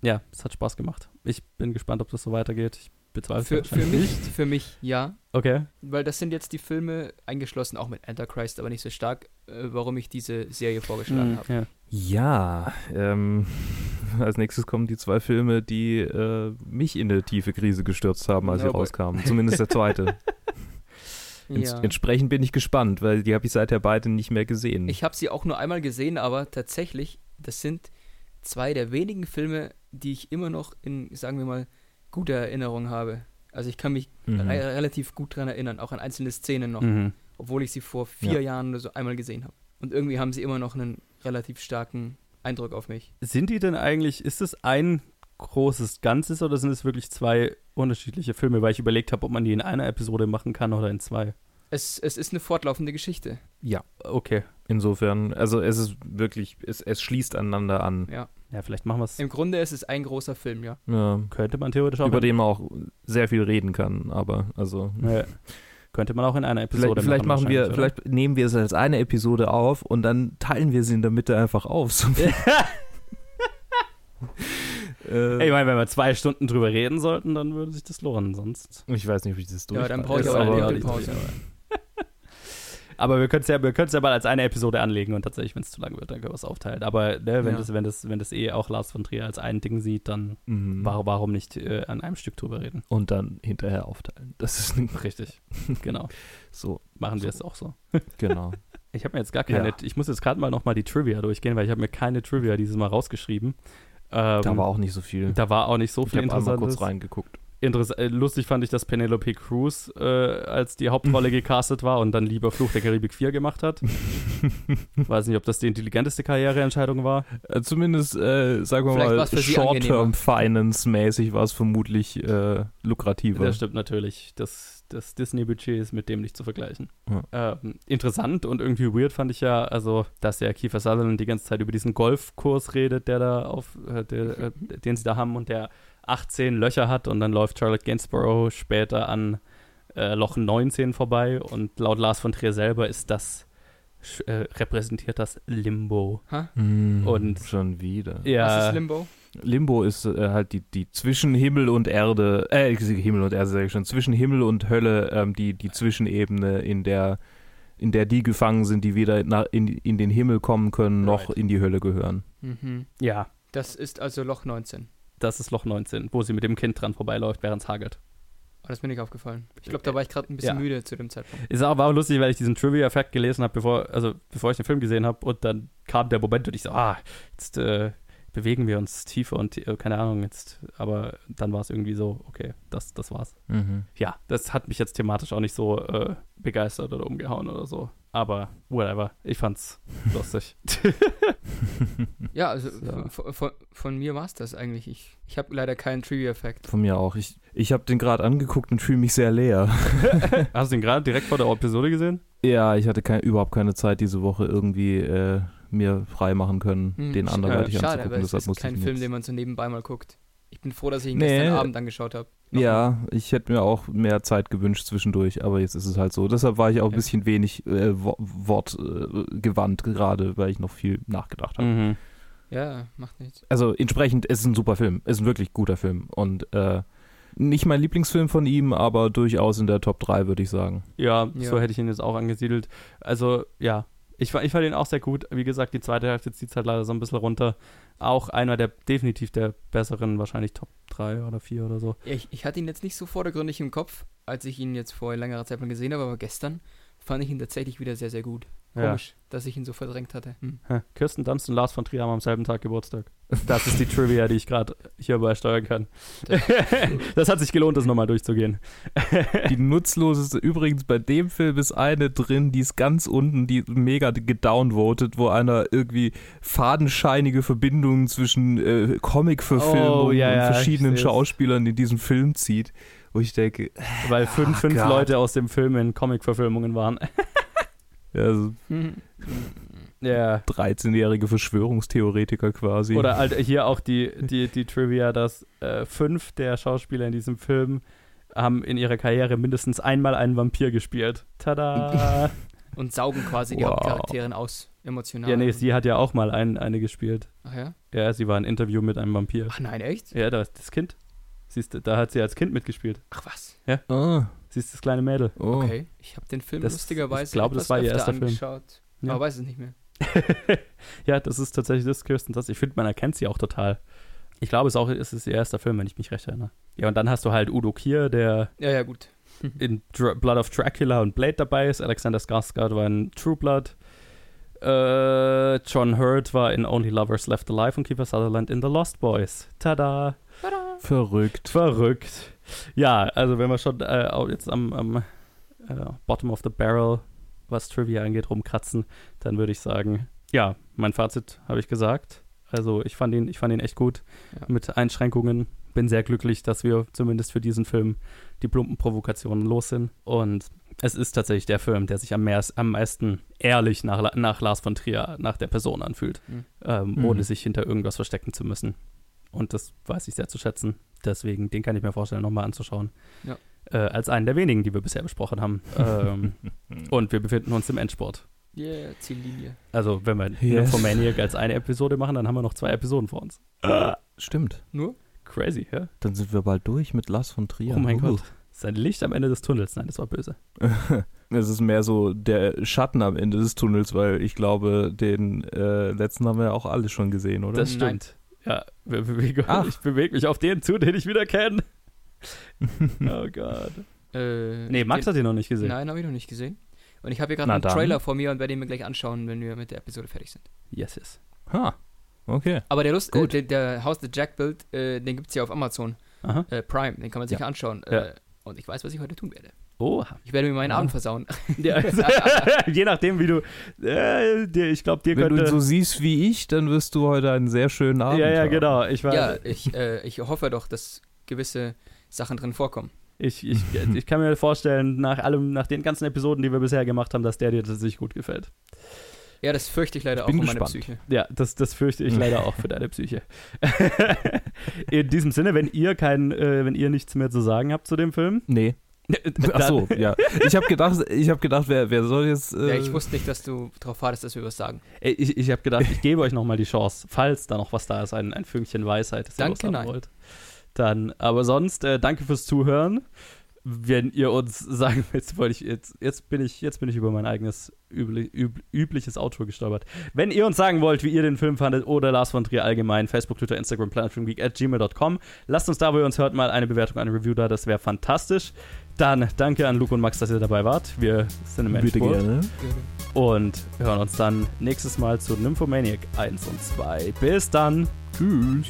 Speaker 1: ja, es hat Spaß gemacht. Ich bin gespannt, ob das so weitergeht. Ich bezweifle
Speaker 2: Für, für, mich,
Speaker 1: nicht.
Speaker 2: für mich ja,
Speaker 1: Okay.
Speaker 2: weil das sind jetzt die Filme, eingeschlossen auch mit Antichrist, aber nicht so stark, äh, warum ich diese Serie vorgeschlagen
Speaker 1: Mhm,
Speaker 2: habe.
Speaker 1: ja.
Speaker 3: Ja, ähm, als nächstes kommen die zwei Filme, die äh, mich in eine tiefe Krise gestürzt haben, als sie
Speaker 2: boy.
Speaker 3: rauskamen. Zumindest der zweite. Ents
Speaker 2: Ja.
Speaker 3: Entsprechend bin ich gespannt, weil die habe ich seither beide nicht mehr gesehen.
Speaker 2: Ich habe sie auch nur einmal gesehen, aber tatsächlich, das sind zwei der wenigen Filme, die ich immer noch in, sagen wir mal, guter Erinnerung habe. Also ich kann mich
Speaker 3: Mhm.
Speaker 2: re relativ gut dran erinnern, auch an einzelne Szenen noch,
Speaker 1: Mhm.
Speaker 2: obwohl ich sie vor vier
Speaker 3: Ja.
Speaker 2: Jahren oder so einmal gesehen habe. Und irgendwie haben sie immer noch einen relativ starken Eindruck auf mich.
Speaker 1: Sind die denn eigentlich, ist es ein großes Ganzes oder sind es wirklich zwei unterschiedliche Filme, weil ich überlegt habe, ob man die in einer Episode machen kann oder in zwei?
Speaker 2: Es, es ist eine fortlaufende Geschichte.
Speaker 3: ja,
Speaker 1: Okay.
Speaker 3: insofern, also es ist wirklich, es, es schließt aneinander an.
Speaker 2: Ja.
Speaker 1: Ja, vielleicht machen wir es.
Speaker 2: Im Grunde ist es ein großer Film, ja.
Speaker 3: Ja,
Speaker 1: Könnte man theoretisch auch.
Speaker 3: über den man auch sehr viel reden kann, aber also.
Speaker 1: Ja. Könnte man auch in einer Episode
Speaker 3: Vielleicht, vielleicht machen wir,
Speaker 1: oder?
Speaker 3: vielleicht nehmen wir es als eine Episode auf und dann teilen wir sie in der Mitte einfach auf. So wie, äh,
Speaker 1: Ey, ich meine, wenn wir zwei Stunden drüber reden sollten, dann würde sich das lohnen, sonst.
Speaker 3: ich weiß nicht, ob ich das durch.
Speaker 2: Ja, dann brauche ich aber eine
Speaker 1: auch
Speaker 2: Pinkelpause.
Speaker 1: Aber wir können es ja, wir ja mal als eine Episode anlegen und tatsächlich, wenn es zu lang wird, dann können wir es aufteilen. Aber ne, wenn,
Speaker 2: Ja.
Speaker 1: das, wenn, das, wenn das eh auch Lars von Trier als ein Ding sieht, dann
Speaker 3: Mhm.
Speaker 1: warum, warum nicht äh, an einem Stück drüber reden?
Speaker 3: Und dann hinterher aufteilen. Das ist
Speaker 1: Richtig. genau.
Speaker 3: so,
Speaker 1: Machen wir
Speaker 3: So.
Speaker 1: es auch so.
Speaker 3: genau.
Speaker 1: Ich habe mir jetzt gar keine,
Speaker 3: Ja.
Speaker 1: ich muss jetzt gerade mal nochmal die Trivia durchgehen, weil ich habe mir keine Trivia dieses Mal rausgeschrieben. Ähm,
Speaker 3: da war auch nicht so viel.
Speaker 1: da war auch nicht so
Speaker 3: ich
Speaker 1: viel
Speaker 3: habe einmal kurz
Speaker 1: Interessantes.
Speaker 3: reingeguckt.
Speaker 1: Äh, lustig fand ich, dass Penelope Cruz äh, als die Hauptrolle gecastet war und dann lieber Fluch der Karibik 4 gemacht hat. Weiß nicht, ob das die intelligenteste Karriereentscheidung war.
Speaker 3: Äh, Zumindest, äh, sagen wir
Speaker 2: Vielleicht
Speaker 3: mal,
Speaker 2: war's für sie
Speaker 3: Short-Term Finance-mäßig war es vermutlich äh, lukrativer.
Speaker 1: Das stimmt natürlich. Das, das Disney-Budget ist mit dem nicht zu vergleichen.
Speaker 3: Ja.
Speaker 1: Ähm, interessant und irgendwie weird fand ich ja, also, dass der Kiefer Sutherland die ganze Zeit über diesen Golfkurs redet, der da auf, äh, der, äh, den sie da haben und der 18 Löcher hat und dann läuft Charlotte Gainsborough später an äh, Loch 19 vorbei und laut Lars von Trier selber ist das äh, repräsentiert das Limbo.
Speaker 3: Hm,
Speaker 1: Und-
Speaker 3: schon wieder.
Speaker 2: Was
Speaker 1: Ja,
Speaker 2: ist Limbo?
Speaker 3: Limbo ist äh, halt die, die zwischen Himmel und Erde, äh, Himmel und Erde sage ich schon, zwischen Himmel und Hölle, ähm, die, die Zwischenebene, in der, in der die gefangen sind, die weder nach, in, in den Himmel kommen können, noch
Speaker 1: Right.
Speaker 3: in die Hölle gehören.
Speaker 2: Mhm.
Speaker 1: ja,
Speaker 2: Das ist also Loch 19.
Speaker 1: das ist Loch 19, wo sie mit dem Kind dran vorbeiläuft, während es hagelt.
Speaker 2: Oh, das ist mir nicht aufgefallen. Ich glaube, da war ich gerade ein bisschen
Speaker 1: Ja.
Speaker 2: müde zu dem Zeitpunkt.
Speaker 1: Ist auch, war auch lustig, weil ich diesen Trivia-Fact gelesen habe, bevor, also bevor ich den Film gesehen habe und dann kam der Moment und ich so, ah, jetzt äh, bewegen wir uns tiefer und äh, keine Ahnung, jetzt, aber dann war es irgendwie so, okay, das, das war's. Ja, das hat mich jetzt thematisch auch nicht so äh, begeistert oder umgehauen oder so. Aber whatever, ich fand's lustig.
Speaker 2: Ja, also
Speaker 1: So.
Speaker 2: von, von, von mir war es das eigentlich. Ich, ich habe leider keinen Trivia-Fact.
Speaker 3: Von mir auch. Ich, ich habe den gerade angeguckt und fühle mich sehr leer.
Speaker 1: Hast du den gerade direkt vor der Episode gesehen?
Speaker 3: Ja, ich hatte kein, überhaupt keine Zeit diese Woche irgendwie äh, mir frei machen können,
Speaker 2: Hm,
Speaker 3: den
Speaker 2: sch-
Speaker 3: anderweitig
Speaker 2: Schade,
Speaker 3: anzugucken.
Speaker 2: aber es
Speaker 3: Deshalb
Speaker 2: ist kein
Speaker 3: ich
Speaker 2: Film,
Speaker 3: jetzt-
Speaker 2: den man so nebenbei mal guckt. Ich bin froh, dass ich ihn
Speaker 3: Nee.
Speaker 2: gestern Abend angeschaut habe.
Speaker 3: Ja, ich hätte mir auch mehr Zeit gewünscht zwischendurch, aber jetzt ist es halt so. Deshalb war ich auch ein bisschen wenig äh, wo wortgewandt gerade, weil ich noch viel nachgedacht habe.
Speaker 1: Mhm.
Speaker 2: Ja, macht nichts.
Speaker 3: Also entsprechend, es ist ein super Film. Es ist ein wirklich guter Film. Und äh, nicht mein Lieblingsfilm von ihm, aber durchaus in der Top 3, würde ich sagen.
Speaker 1: Ja,
Speaker 2: Ja.
Speaker 1: so hätte ich ihn jetzt auch angesiedelt. Also, ja, ich, ich fand ihn auch sehr gut. Wie gesagt, die zweite Hälfte zieht es halt leider so ein bisschen runter. Auch einer der, definitiv der besseren, wahrscheinlich Top 3 oder 4 oder so.
Speaker 2: Ja, ich, ich hatte ihn jetzt nicht so vordergründig im Kopf, als ich ihn jetzt vor längerer Zeit mal gesehen habe, aber gestern fand ich ihn tatsächlich wieder sehr, sehr gut.
Speaker 1: Ja.
Speaker 2: Komisch, dass ich ihn so verdrängt hatte. Hm.
Speaker 1: Kirsten Dunst und Lars von Trier haben am selben Tag Geburtstag. Das ist die Trivia, die ich gerade hierbei steuern kann. das hat sich gelohnt, das nochmal durchzugehen.
Speaker 3: Die nutzloseste, übrigens bei dem Film ist eine drin, die ist ganz unten, die mega gedownvotet, wo einer irgendwie fadenscheinige Verbindungen zwischen äh, Comic-Verfilmungen
Speaker 1: Oh, ja, ja,
Speaker 3: und verschiedenen. Schauspielern in diesem Film zieht. Wo ich denke,
Speaker 1: Weil fünf,
Speaker 3: Oh
Speaker 1: fünf. Leute aus dem Film in Comic-Verfilmungen waren.
Speaker 3: ja, so
Speaker 2: Hm.
Speaker 1: Ja.
Speaker 3: 13-jährige Verschwörungstheoretiker quasi.
Speaker 1: Oder halt hier auch die, die, die Trivia, dass äh, fünf der Schauspieler in diesem Film haben in ihrer Karriere mindestens einmal einen Vampir gespielt. Tada!
Speaker 2: und saugen quasi die
Speaker 3: Wow.
Speaker 2: Hauptcharaktere aus, emotional.
Speaker 1: Ja, nee, sie hat ja auch mal ein, eine gespielt.
Speaker 2: Ach ja?
Speaker 1: Ja, sie war ein Interview mit einem Vampir.
Speaker 2: Ach nein, echt?
Speaker 1: Ja, da ist das Kind. Siehst du, da hat sie als Kind mitgespielt.
Speaker 2: Ach was.
Speaker 3: Ah,
Speaker 1: Sie ist das kleine Mädel.
Speaker 3: oh.
Speaker 2: Okay. Ich habe den Film
Speaker 1: Das-
Speaker 2: lustigerweise
Speaker 1: ich glaube, das war ihr erster Film.
Speaker 2: angeschaut.
Speaker 1: Ja.
Speaker 2: Aber weiß es nicht mehr.
Speaker 1: ja, das ist tatsächlich das Kirsten Dunst. Ich finde, man erkennt sie auch total. Ich glaube, es ist auch es ist ihr erster Film, wenn ich mich recht erinnere. Ja, und dann hast du halt Udo Kier, der
Speaker 2: Ja, ja, gut.
Speaker 1: in Dr Blood of Dracula und Blade dabei ist. Alexander Skarsgård war in True Blood. Äh, John Hurt war in Only Lovers Left Alive und Kiefer Sutherland in The Lost Boys. Tada!
Speaker 3: Verrückt.
Speaker 1: Verrückt. Ja, also wenn wir schon äh, jetzt am, am äh, Bottom of the Barrel, was Trivia angeht, rumkratzen, dann würde ich sagen, ja, mein Fazit habe ich gesagt. Also ich fand ihn, ich fand ihn echt gut
Speaker 2: Ja.
Speaker 1: mit Einschränkungen. Bin sehr glücklich, dass wir zumindest für diesen Film die plumpen Provokationen los sind. Und es ist tatsächlich der Film, der sich am, mehr, am meisten ehrlich nach, nach Lars von Trier, nach der Person anfühlt,
Speaker 2: Mhm.
Speaker 1: ähm,
Speaker 3: Mhm.
Speaker 1: ohne sich hinter irgendwas verstecken zu müssen. Und das weiß ich sehr zu schätzen. Deswegen, den kann ich mir vorstellen, nochmal anzuschauen.
Speaker 2: Ja.
Speaker 1: Äh, als einen der wenigen, die wir bisher besprochen haben. ähm, und wir befinden uns im Endsport.
Speaker 2: Yeah, Ziellinie.
Speaker 1: Also, wenn wir
Speaker 3: Yes.
Speaker 1: Nymphomaniac als eine Episode machen, dann haben wir noch zwei Episoden vor uns.
Speaker 3: Stimmt.
Speaker 2: Nur?
Speaker 1: Crazy, ja?
Speaker 3: Dann sind wir bald durch mit Lars von Trier.
Speaker 1: Oh mein
Speaker 3: Uh.
Speaker 1: Gott. Sein Licht am Ende des Tunnels. Nein, das war böse.
Speaker 3: Es ist mehr so der Schatten am Ende des Tunnels, weil ich glaube, den äh, letzten haben wir ja auch alle schon gesehen, oder?
Speaker 1: Das
Speaker 2: Nein.
Speaker 1: stimmt. Ja, wir bewegen,
Speaker 3: Ach.
Speaker 1: ich bewege mich auf den zu, den ich wieder kenne. oh Gott.
Speaker 2: Äh,
Speaker 1: Nee, Max
Speaker 2: den,
Speaker 1: hat ihn noch nicht gesehen.
Speaker 2: Nein, habe ich noch nicht gesehen. Und ich habe hier gerade einen
Speaker 3: dann.
Speaker 2: Trailer vor mir und werde ihn mir gleich anschauen, wenn wir mit der Episode fertig sind.
Speaker 1: Yes, yes.
Speaker 3: ha, okay.
Speaker 2: Aber der Lust, äh,
Speaker 3: Gut.
Speaker 2: der, der House the Jack Bild, äh, den gibt es ja auf Amazon
Speaker 1: Aha.
Speaker 2: äh, Prime, den kann man sich
Speaker 3: Ja.
Speaker 2: anschauen.
Speaker 1: Ja.
Speaker 2: Äh, und ich weiß, was ich heute tun werde.
Speaker 1: Oha.
Speaker 2: Ich werde mir meinen
Speaker 3: Ja.
Speaker 2: Abend versauen.
Speaker 1: Ja, also, je nachdem, wie du. Äh, dir- ich glaube, dir
Speaker 3: Wenn du
Speaker 1: könnte.
Speaker 3: ihn so siehst wie ich, dann wirst du heute einen sehr schönen Abend
Speaker 1: ja, ja,
Speaker 3: haben.
Speaker 1: genau. Ich, war,
Speaker 2: ja, ich, äh, ich hoffe doch, dass gewisse Sachen drin vorkommen.
Speaker 1: ich, ich, ich kann mir vorstellen, nach allem, nach den ganzen Episoden, die wir bisher gemacht haben, dass der dir tatsächlich gut gefällt.
Speaker 2: Ja, das fürchte ich leider
Speaker 3: Ich
Speaker 2: auch um meine. Psyche.
Speaker 1: Ja, das, das fürchte ich leider auch für deine Psyche. In diesem Sinne, wenn ihr kein, äh, wenn ihr nichts mehr zu sagen habt zu dem Film,
Speaker 3: Nee. Ach so, ja. Ich habe gedacht, ich habe gedacht, wer, wer soll jetzt. Äh,
Speaker 2: Ja, ich wusste nicht, dass du darauf wartest, dass wir was sagen.
Speaker 1: Ich, ich habe gedacht, ich gebe euch nochmal die Chance, falls da noch was da ist, ein, ein Fünkchen Weisheit, das ihr
Speaker 2: Danke, nein.
Speaker 1: wollt. Dann, aber sonst, äh, danke fürs Zuhören. Wenn ihr uns sagen, jetzt wollte ich, jetzt, jetzt bin ich, jetzt bin ich über mein eigenes übli, üb, übliches Outro gestolpert. Wenn ihr uns sagen wollt, wie ihr den Film fandet oder Lars von Trier allgemein, Facebook, Twitter, Instagram, planetfilmgeek at gmail.com. Lasst uns da, wo ihr uns hört, mal eine Bewertung, eine Review da, das wäre fantastisch. Dann danke an Luke und Max, dass ihr dabei wart. Wir sind im
Speaker 3: Bitte
Speaker 1: Endspurt
Speaker 3: gerne.
Speaker 1: und hören uns dann nächstes Mal zu Nymphomaniac 1 und 2. Bis dann.
Speaker 3: Tschüss.